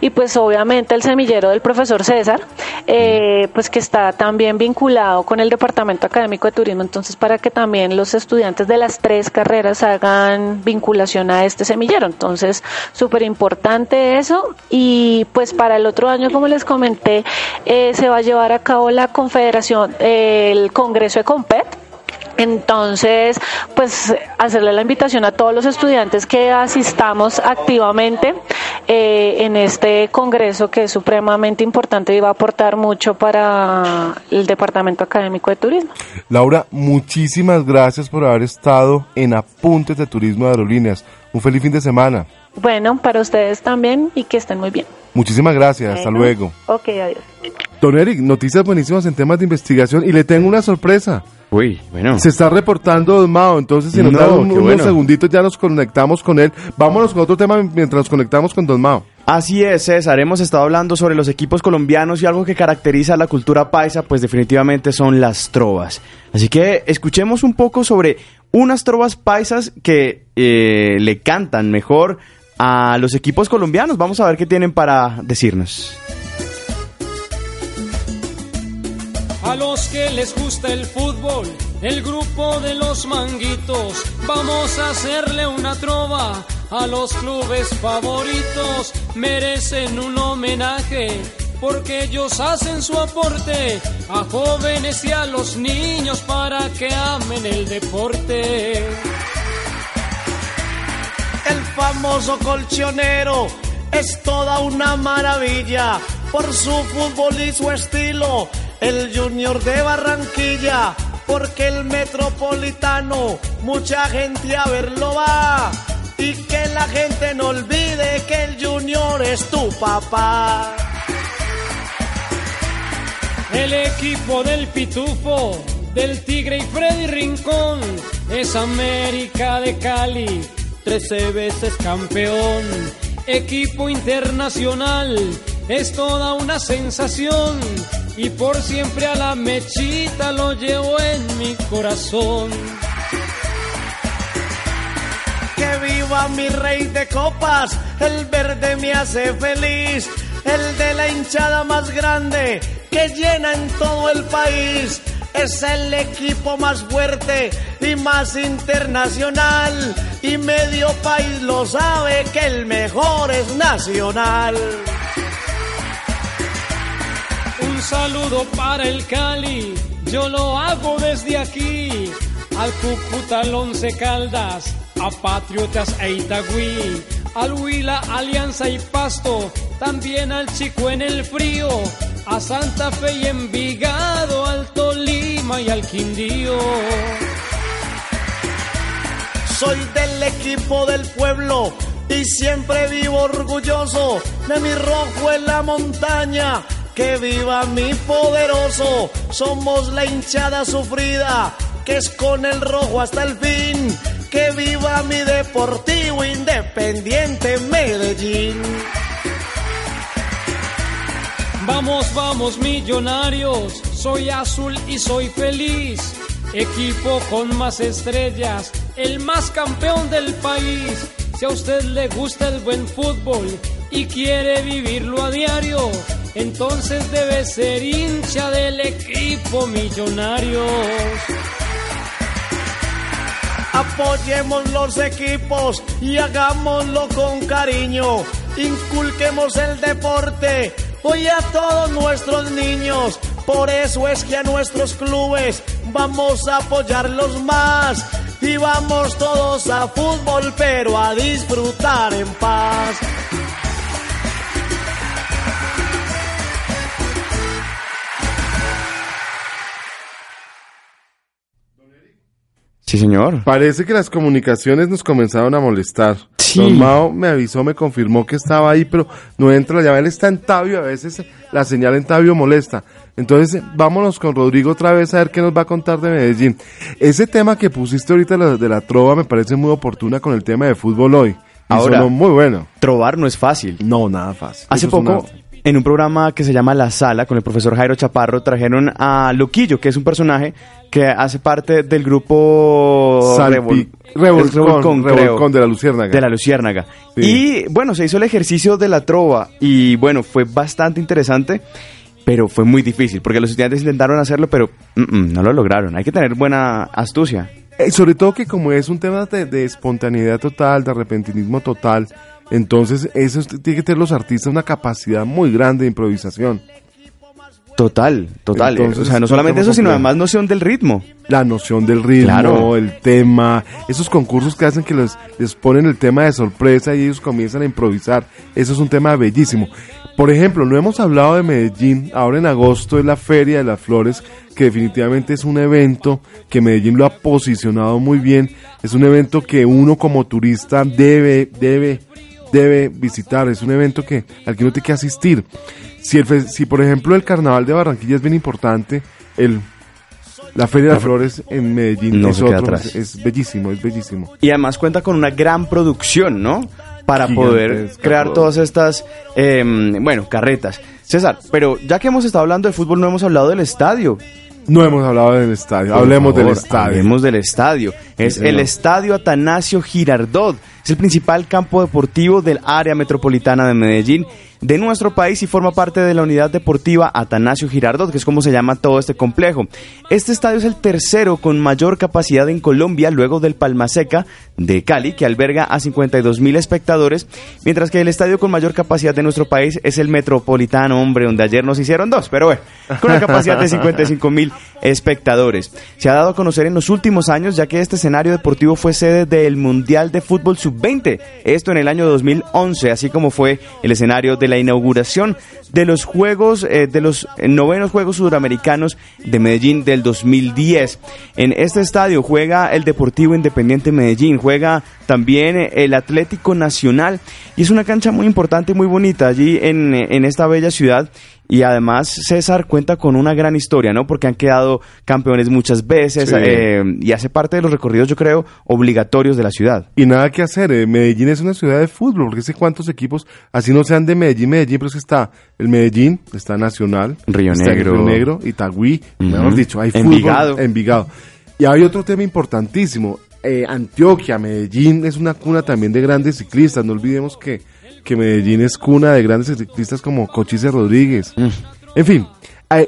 Y pues obviamente el semillero del profesor César, eh, pues que está también vinculado con el Departamento Académico de Turismo, entonces para que también los estudiantes de las tres carreras hagan vinculación a este semillero, entonces súper importante eso. Y pues para el otro año, como les comenté, eh, se va a llevar a cabo la confederación, el Congreso de Compet, entonces, pues hacerle la invitación a todos los estudiantes que asistamos activamente eh, en este congreso que es supremamente importante y va a aportar mucho para el Departamento Académico de Turismo. Laura, muchísimas gracias por haber estado en Apuntes de Turismo de Aerolíneas. Un feliz fin de semana. Bueno, para ustedes también y que estén muy bien. Muchísimas gracias, hasta luego. Ok, adiós. Don Eric, noticias buenísimas en temas de investigación y le tengo una sorpresa. Uy, bueno. Se está reportando Don Mao, entonces si nos No, da un- unos bueno. segunditos ya nos conectamos con él. Vámonos con otro tema mientras nos conectamos con Don Mao. Así es, César. Hemos estado hablando sobre los equipos colombianos y algo que caracteriza a la cultura paisa, pues definitivamente son las trovas. Así que escuchemos un poco sobre unas trovas paisas que eh, le cantan mejor a los equipos colombianos. Vamos a ver qué tienen para decirnos. A los que les gusta el fútbol, el grupo de los manguitos, vamos a hacerle una trova a los clubes favoritos. Merecen un homenaje porque ellos hacen su aporte a jóvenes y a los niños para que amen el deporte. El famoso colchonero es toda una maravilla por su fútbol y su estilo. El Junior de Barranquilla, porque el Metropolitano mucha gente a verlo va. Y que la gente no olvide que el Junior es tu papá. El equipo del Pitufo, del Tigre y Freddy Rincón, es América de Cali, 13 veces campeón. Equipo internacional, es toda una sensación. Y por siempre a la mechita lo llevo en mi corazón. Que viva mi rey de copas, el verde me hace feliz. El de la hinchada más grande, que llena en todo el país. Es el equipo más fuerte y más internacional. Y medio país lo sabe que el mejor es nacional. Un saludo para el Cali, yo lo hago desde aquí. Al Cúcuta, al Once Caldas, a Patriotas e Itagüí, al Huila, Alianza y Pasto, también al Chico en el frío, a Santa Fe y Envigado, al Tolima y al Quindío. Soy del equipo del pueblo y siempre vivo orgulloso de mi rojo en la montaña. Que viva mi poderoso, somos la hinchada sufrida, que es con el rojo hasta el fin. Que viva mi deportivo independiente Medellín. Vamos, vamos millonarios, soy azul y soy feliz. Equipo con más estrellas, el más campeón del país. Si a usted le gusta el buen fútbol y quiere vivirlo a diario, entonces debe ser hincha del equipo millonarios. Apoyemos los equipos y hagámoslo con cariño. Inculquemos el deporte hoy a todos nuestros niños. Por eso es que a nuestros clubes vamos a apoyarlos más. Y vamos todos a fútbol, pero a disfrutar en paz. Sí, señor. Parece que las comunicaciones nos comenzaron a molestar. Sí. Don Mao me avisó, me confirmó que estaba ahí, pero no entra la llave. Él está en Tabio, a veces la señal en Tabio molesta. Entonces, vámonos con Rodrigo otra vez a ver qué nos va a contar de Medellín. Ese tema que pusiste ahorita de la trova me parece muy oportuna con el tema de fútbol hoy. Ahora, muy bueno. Trobar no es fácil. No, nada fácil. Hace Eso poco. En un programa que se llama La Sala, con el profesor Jairo Chaparro, trajeron a Loquillo, que es un personaje que hace parte del grupo Salpi- Revol- Revolcón, Revolcón, de la Luciérnaga. De la Luciérnaga. Sí. Y bueno, se hizo el ejercicio de la trova y bueno, fue bastante interesante, pero fue muy difícil porque los estudiantes intentaron hacerlo, pero mm, mm, no lo lograron. Hay que tener buena astucia. Eh, sobre todo que como es un tema de, de espontaneidad total, de arrepentinismo total, entonces eso es- tiene que tener los artistas una capacidad muy grande de improvisación. Total, total. Entonces, o sea, no solamente eso, sino además noción del ritmo. La noción del ritmo, Claro. el tema, esos concursos que hacen que les, les ponen el tema de sorpresa y ellos comienzan a improvisar. Eso es un tema bellísimo. Por ejemplo, no hemos hablado de Medellín, ahora en agosto es la Feria de las Flores, que definitivamente es un evento que Medellín lo ha posicionado muy bien. Es un evento que uno como turista debe, debe, debe visitar. Es un evento que, al que uno tiene que asistir. Si, el, fe- si por ejemplo el carnaval de Barranquilla es bien importante, el, la Feria de las Flores en Medellín No es se queda otro, atrás. es bellísimo, es bellísimo. Y además cuenta con una gran producción, ¿no? Para poder crear todo. todas estas, em, bueno, carretas. César, pero ya que hemos estado hablando de fútbol, no hemos hablado del estadio. No hemos hablado del estadio, Por hablemos del estadio. Hablemos del estadio. Es el Estadio Atanasio Girardot. Es el principal campo deportivo del área metropolitana de Medellín, de nuestro país y forma parte de la unidad deportiva Atanasio Girardot, que es como se llama todo este complejo. Este estadio es el tercero con mayor capacidad en Colombia, luego del Palmaseca de Cali, que alberga a 52 mil espectadores, mientras que el estadio con mayor capacidad de nuestro país es el Metropolitano, hombre, donde ayer nos hicieron dos, pero bueno, con una capacidad de 55 mil espectadores. Se ha dado a conocer en los últimos años, ya que este escenario deportivo fue sede del Mundial de Fútbol Sub-20, esto en el año 2011, así como fue el escenario la inauguración de los Juegos, eh, de los eh, novenos Juegos Sudamericanos de Medellín del 2010. En este estadio juega el Deportivo Independiente Medellín, juega también eh, el Atlético Nacional y es una cancha muy importante muy bonita allí en, en esta bella ciudad. Y además César cuenta con una gran historia, ¿no? Porque han quedado campeones muchas veces Sí. eh, y hace parte de los recorridos, yo creo, obligatorios de la ciudad. Y nada que hacer, eh, Medellín es una ciudad de fútbol, porque sé cuántos equipos, así no sean de Medellín, Medellín, pero es que está el Medellín, está Nacional, Río está Negro. Río Negro, Itagüí, Ujú. mejor dicho, hay Envigado. fútbol, Envigado. Y hay otro tema importantísimo, eh, Antioquia, Medellín es una cuna también de grandes ciclistas, no olvidemos que, que Medellín es cuna de grandes ciclistas como Cochise Rodríguez. Mm. En fin, hay-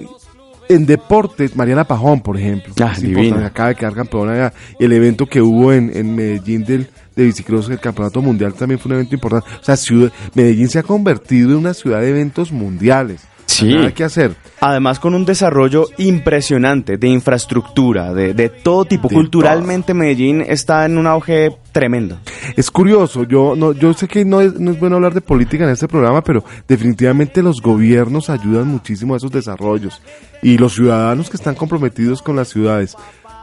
en deportes, Mariana Pajón, por ejemplo, Ah, es divina. importante, acaba de quedar campeona el evento que hubo en, en Medellín del de bicicross, el campeonato mundial también fue un evento importante. O sea, ciudad, Medellín se ha convertido en una ciudad de eventos mundiales. Sí. Nada que hacer. Además con un desarrollo impresionante de infraestructura, de, de todo tipo. De Culturalmente Medellín está en un auge tremendo. Es curioso, yo no, yo sé que no es, no es bueno hablar de política en este programa, pero definitivamente los gobiernos ayudan muchísimo a esos desarrollos y los ciudadanos que están comprometidos con las ciudades.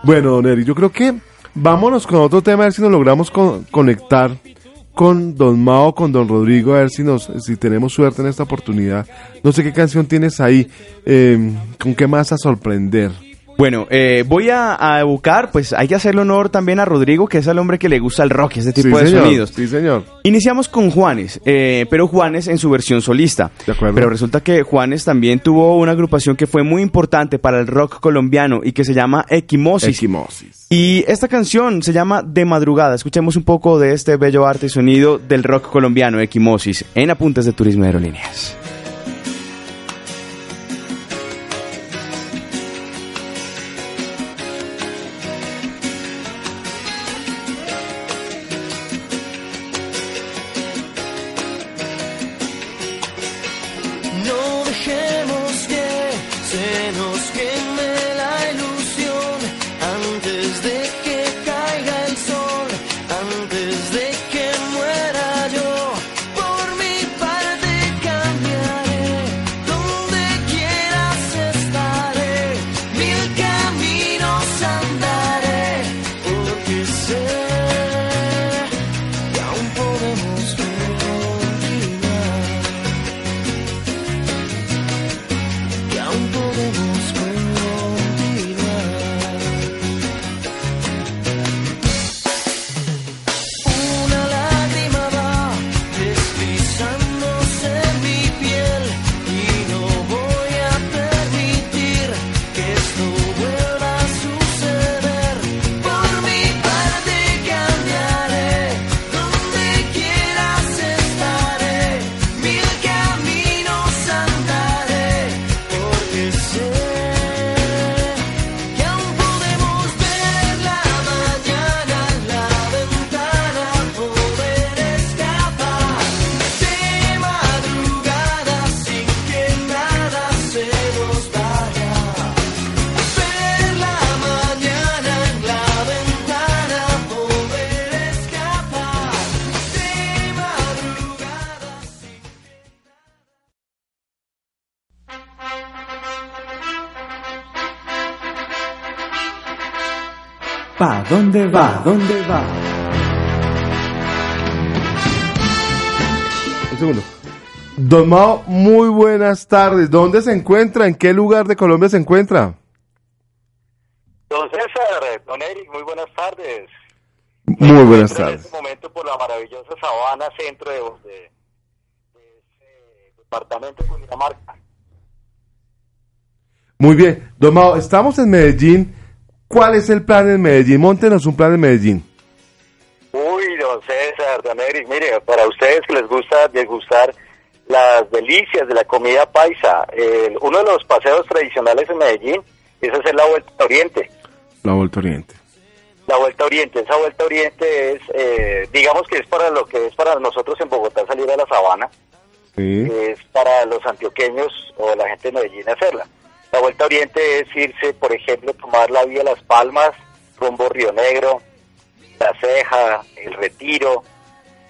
Bueno, don Eri, yo creo que vámonos con otro tema, a ver si nos logramos con- conectar con don Mao, con don Rodrigo, a ver si nos, si tenemos suerte en esta oportunidad. No sé qué canción tienes ahí, eh, con qué más a sorprender. Bueno, eh, voy a, a buscar, pues hay que hacerle honor también a Rodrigo, que es el hombre que le gusta el rock, este tipo Sí, de señor, sonidos. Sí, señor. Iniciamos con Juanes, eh, pero Juanes en su versión solista. Pero resulta que Juanes también tuvo una agrupación que fue muy importante para el rock colombiano y que se llama Equimosis. Y esta canción se llama De Madrugada. Escuchemos un poco de este bello arte y sonido del rock colombiano, Equimosis, en Apuntes de Turismo y Aerolíneas. Dónde va? ¿Dónde va? Un segundo. Don Mao, muy buenas tardes. ¿Dónde se encuentra? ¿En qué lugar de Colombia se encuentra? Don César, don Eric, muy buenas tardes. Muy buenas En tardes. este momento por la maravillosa sabana centro de, de, de ese departamento de Cundinamarca. Muy bien. Don Mao, estamos en Medellín. ¿Cuál es el plan en Medellín? Móntenos un plan en Medellín. Uy, don César, don Eric, mire, para ustedes que les gusta degustar las delicias de la comida paisa, el- uno de los paseos tradicionales en Medellín es hacer la Vuelta a Oriente. La Vuelta Oriente. La Vuelta a Oriente, esa Vuelta a Oriente es, eh, digamos que es para lo que es para nosotros en Bogotá salir a la sabana, Sí. es para los antioqueños o la gente de Medellín hacerla. La Vuelta a Oriente es irse, por ejemplo, tomar la vía Las Palmas, rumbo Río Negro, La Ceja, El Retiro,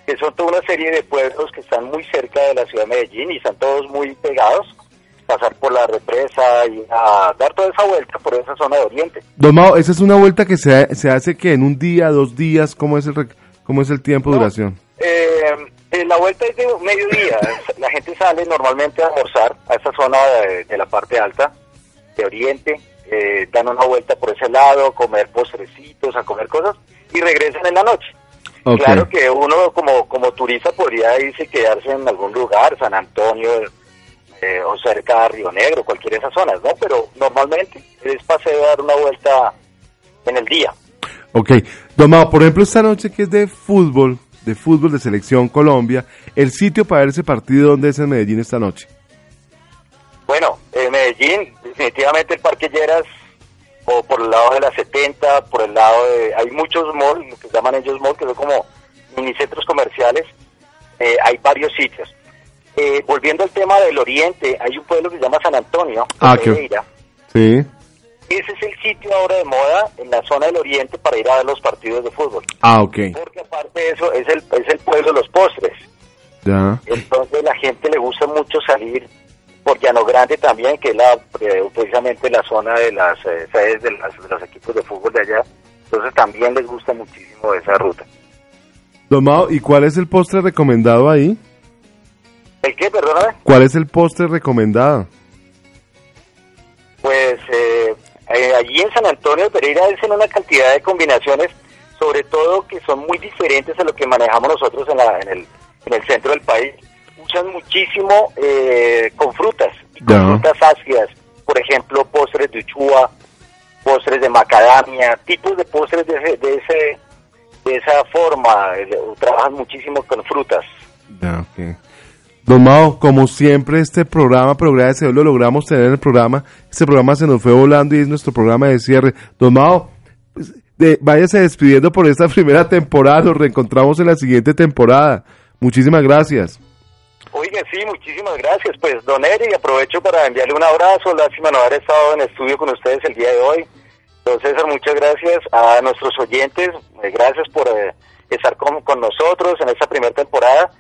que son toda una serie de pueblos que están muy cerca de la ciudad de Medellín y están todos muy pegados. Pasar por la represa y a dar toda esa vuelta por esa zona de Oriente. Don Mao, esa es una vuelta que se, se hace que en un día, dos días, ¿cómo es el, cómo es el tiempo de duración? Eh, eh, la vuelta es de mediodía. [laughs] la gente sale normalmente a almorzar a esa zona de, de la parte alta de Oriente, eh, dan una vuelta por ese lado, comer postrecitos, a comer cosas y regresan en la noche. Claro que uno como, como turista podría irse y quedarse en algún lugar, San Antonio eh, o cerca de Río Negro, cualquiera de esas zonas, ¿no? Pero normalmente es paseo dar una vuelta en el día. Ok. Don Mao, por ejemplo, esta noche que es de fútbol, de fútbol de selección Colombia, el sitio para ver ese partido, ¿dónde es en Medellín esta noche? Bueno, en Medellín, definitivamente el Parque Lleras, o por el lado de la 70, por el lado de... Hay muchos malls, lo que llaman ellos malls, que son como minicentros comerciales. Eh, hay varios sitios. Eh, volviendo al tema del oriente, hay un pueblo que se llama San Antonio, Ah, Pereira. Sí. Ese es el sitio ahora de moda en la zona del oriente para ir a ver los partidos de fútbol. Ah, ok. Porque aparte de eso, es el, es el pueblo de los postres. Ya. Entonces la gente le gusta mucho salir por Llano Grande también, que es la, eh, precisamente la zona de las eh, sedes de, las- de los equipos de fútbol de allá. Entonces también les gusta muchísimo esa ruta. Don Mao, ¿y cuál es el postre recomendado ahí? ¿El qué, perdóname? ¿Cuál es el postre recomendado? Pues eh, eh, allí en San Antonio de Pereira hacen una cantidad de combinaciones, sobre todo que son muy diferentes a lo que manejamos nosotros en, la- en, el, en el centro del país. Usan muchísimo eh, con frutas, y con frutas ácidas, por ejemplo, postres de uchua, postres de macadamia, tipos de postres de, ese, de, ese, de esa forma. eh, trabajan muchísimo con frutas. Ok. Don Mao, como siempre este programa, pero gracias a Dios lo logramos tener en el programa. Este programa se nos fue volando y es nuestro programa de cierre. Don Mao, pues, de- váyase despidiendo por esta [laughs] primera temporada. Nos reencontramos en la siguiente temporada. Muchísimas gracias. Oiga, sí, muchísimas gracias. Pues, don Eri, aprovecho para enviarle un abrazo. Lástima no haber estado en estudio con ustedes el día de hoy. Don César, muchas gracias a nuestros oyentes. eh, Gracias por eh, estar con, con nosotros en esta primera temporada.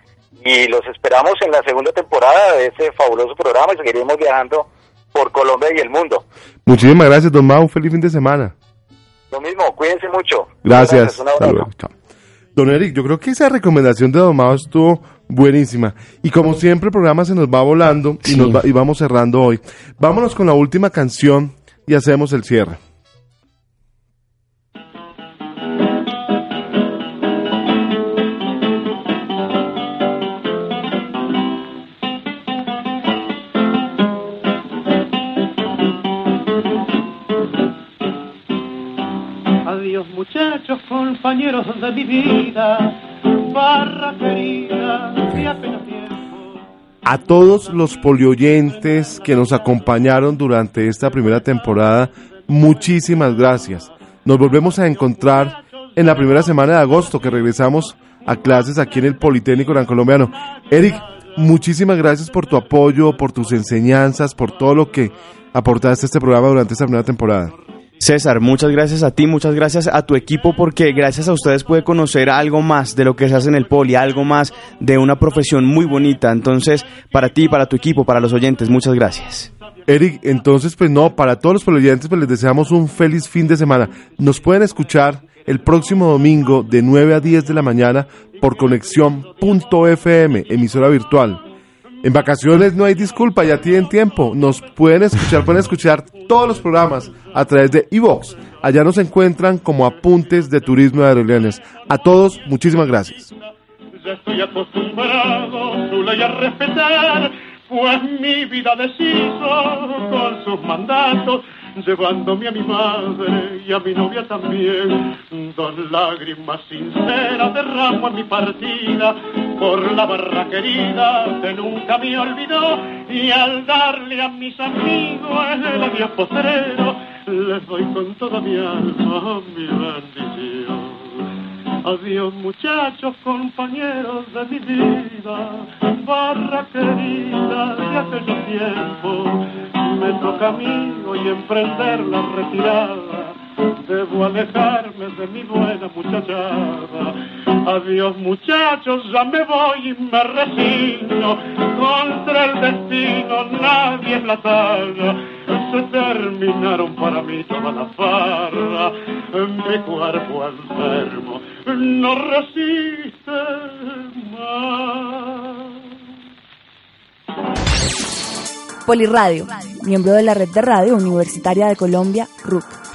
Y los esperamos en la segunda temporada de este fabuloso programa y seguiremos viajando por Colombia y el mundo. Muchísimas gracias, Don Mao. Un feliz fin de semana. Lo mismo, cuídense mucho. Gracias. Luego. Chao. Don Eric, yo creo que esa recomendación de Don Mao estuvo buenísima. Y como siempre, el programa se nos va volando y, Sí. nos va- y vamos cerrando hoy. Vámonos con la última canción y hacemos el cierre. Adiós muchachos, compañeros de mi vida, A todos los polioyentes que nos acompañaron durante esta primera temporada, muchísimas gracias. Nos volvemos a encontrar en la primera semana de agosto que regresamos a clases aquí en el Politécnico Gran Colombiano. Eric, muchísimas gracias por tu apoyo, por tus enseñanzas, por todo lo que aportaste a este programa durante esta primera temporada. César, muchas gracias a ti, muchas gracias a tu equipo porque gracias a ustedes pude conocer algo más de lo que se hace en el poli, algo más de una profesión muy bonita. Entonces, para ti, para tu equipo, para los oyentes, muchas gracias. Eric, entonces, pues no, para todos los polioyentes, pues les deseamos un feliz fin de semana. Nos pueden escuchar el próximo domingo de 9 a 10 de la mañana por conexión.fm, emisora virtual. En vacaciones no hay disculpa, ya tienen tiempo. Nos pueden escuchar, pueden escuchar todos los programas a través de iVox. Allá nos encuentran como apuntes de turismo de aerolíneas. A todos, muchísimas gracias. Llevándome a mi madre y a mi novia también. Dos lágrimas sinceras derramo en mi partida por la barra querida que nunca me olvidó y al darle a mis amigos el adiós postrero, les doy con toda mi alma mi bendición. Adiós muchachos, compañeros de mi vida, barra querida de aquellos tiempos. Me toca a mí hoy emprender la retirada, debo alejarme de mi buena muchachada. Adiós muchachos, ya me voy y me resigno, contra el destino nadie es la talla. Se terminaron para mí toda la farra, mi cuerpo enfermo no resiste más. Poliradio, miembro de la red de radio universitaria de Colombia, RUC.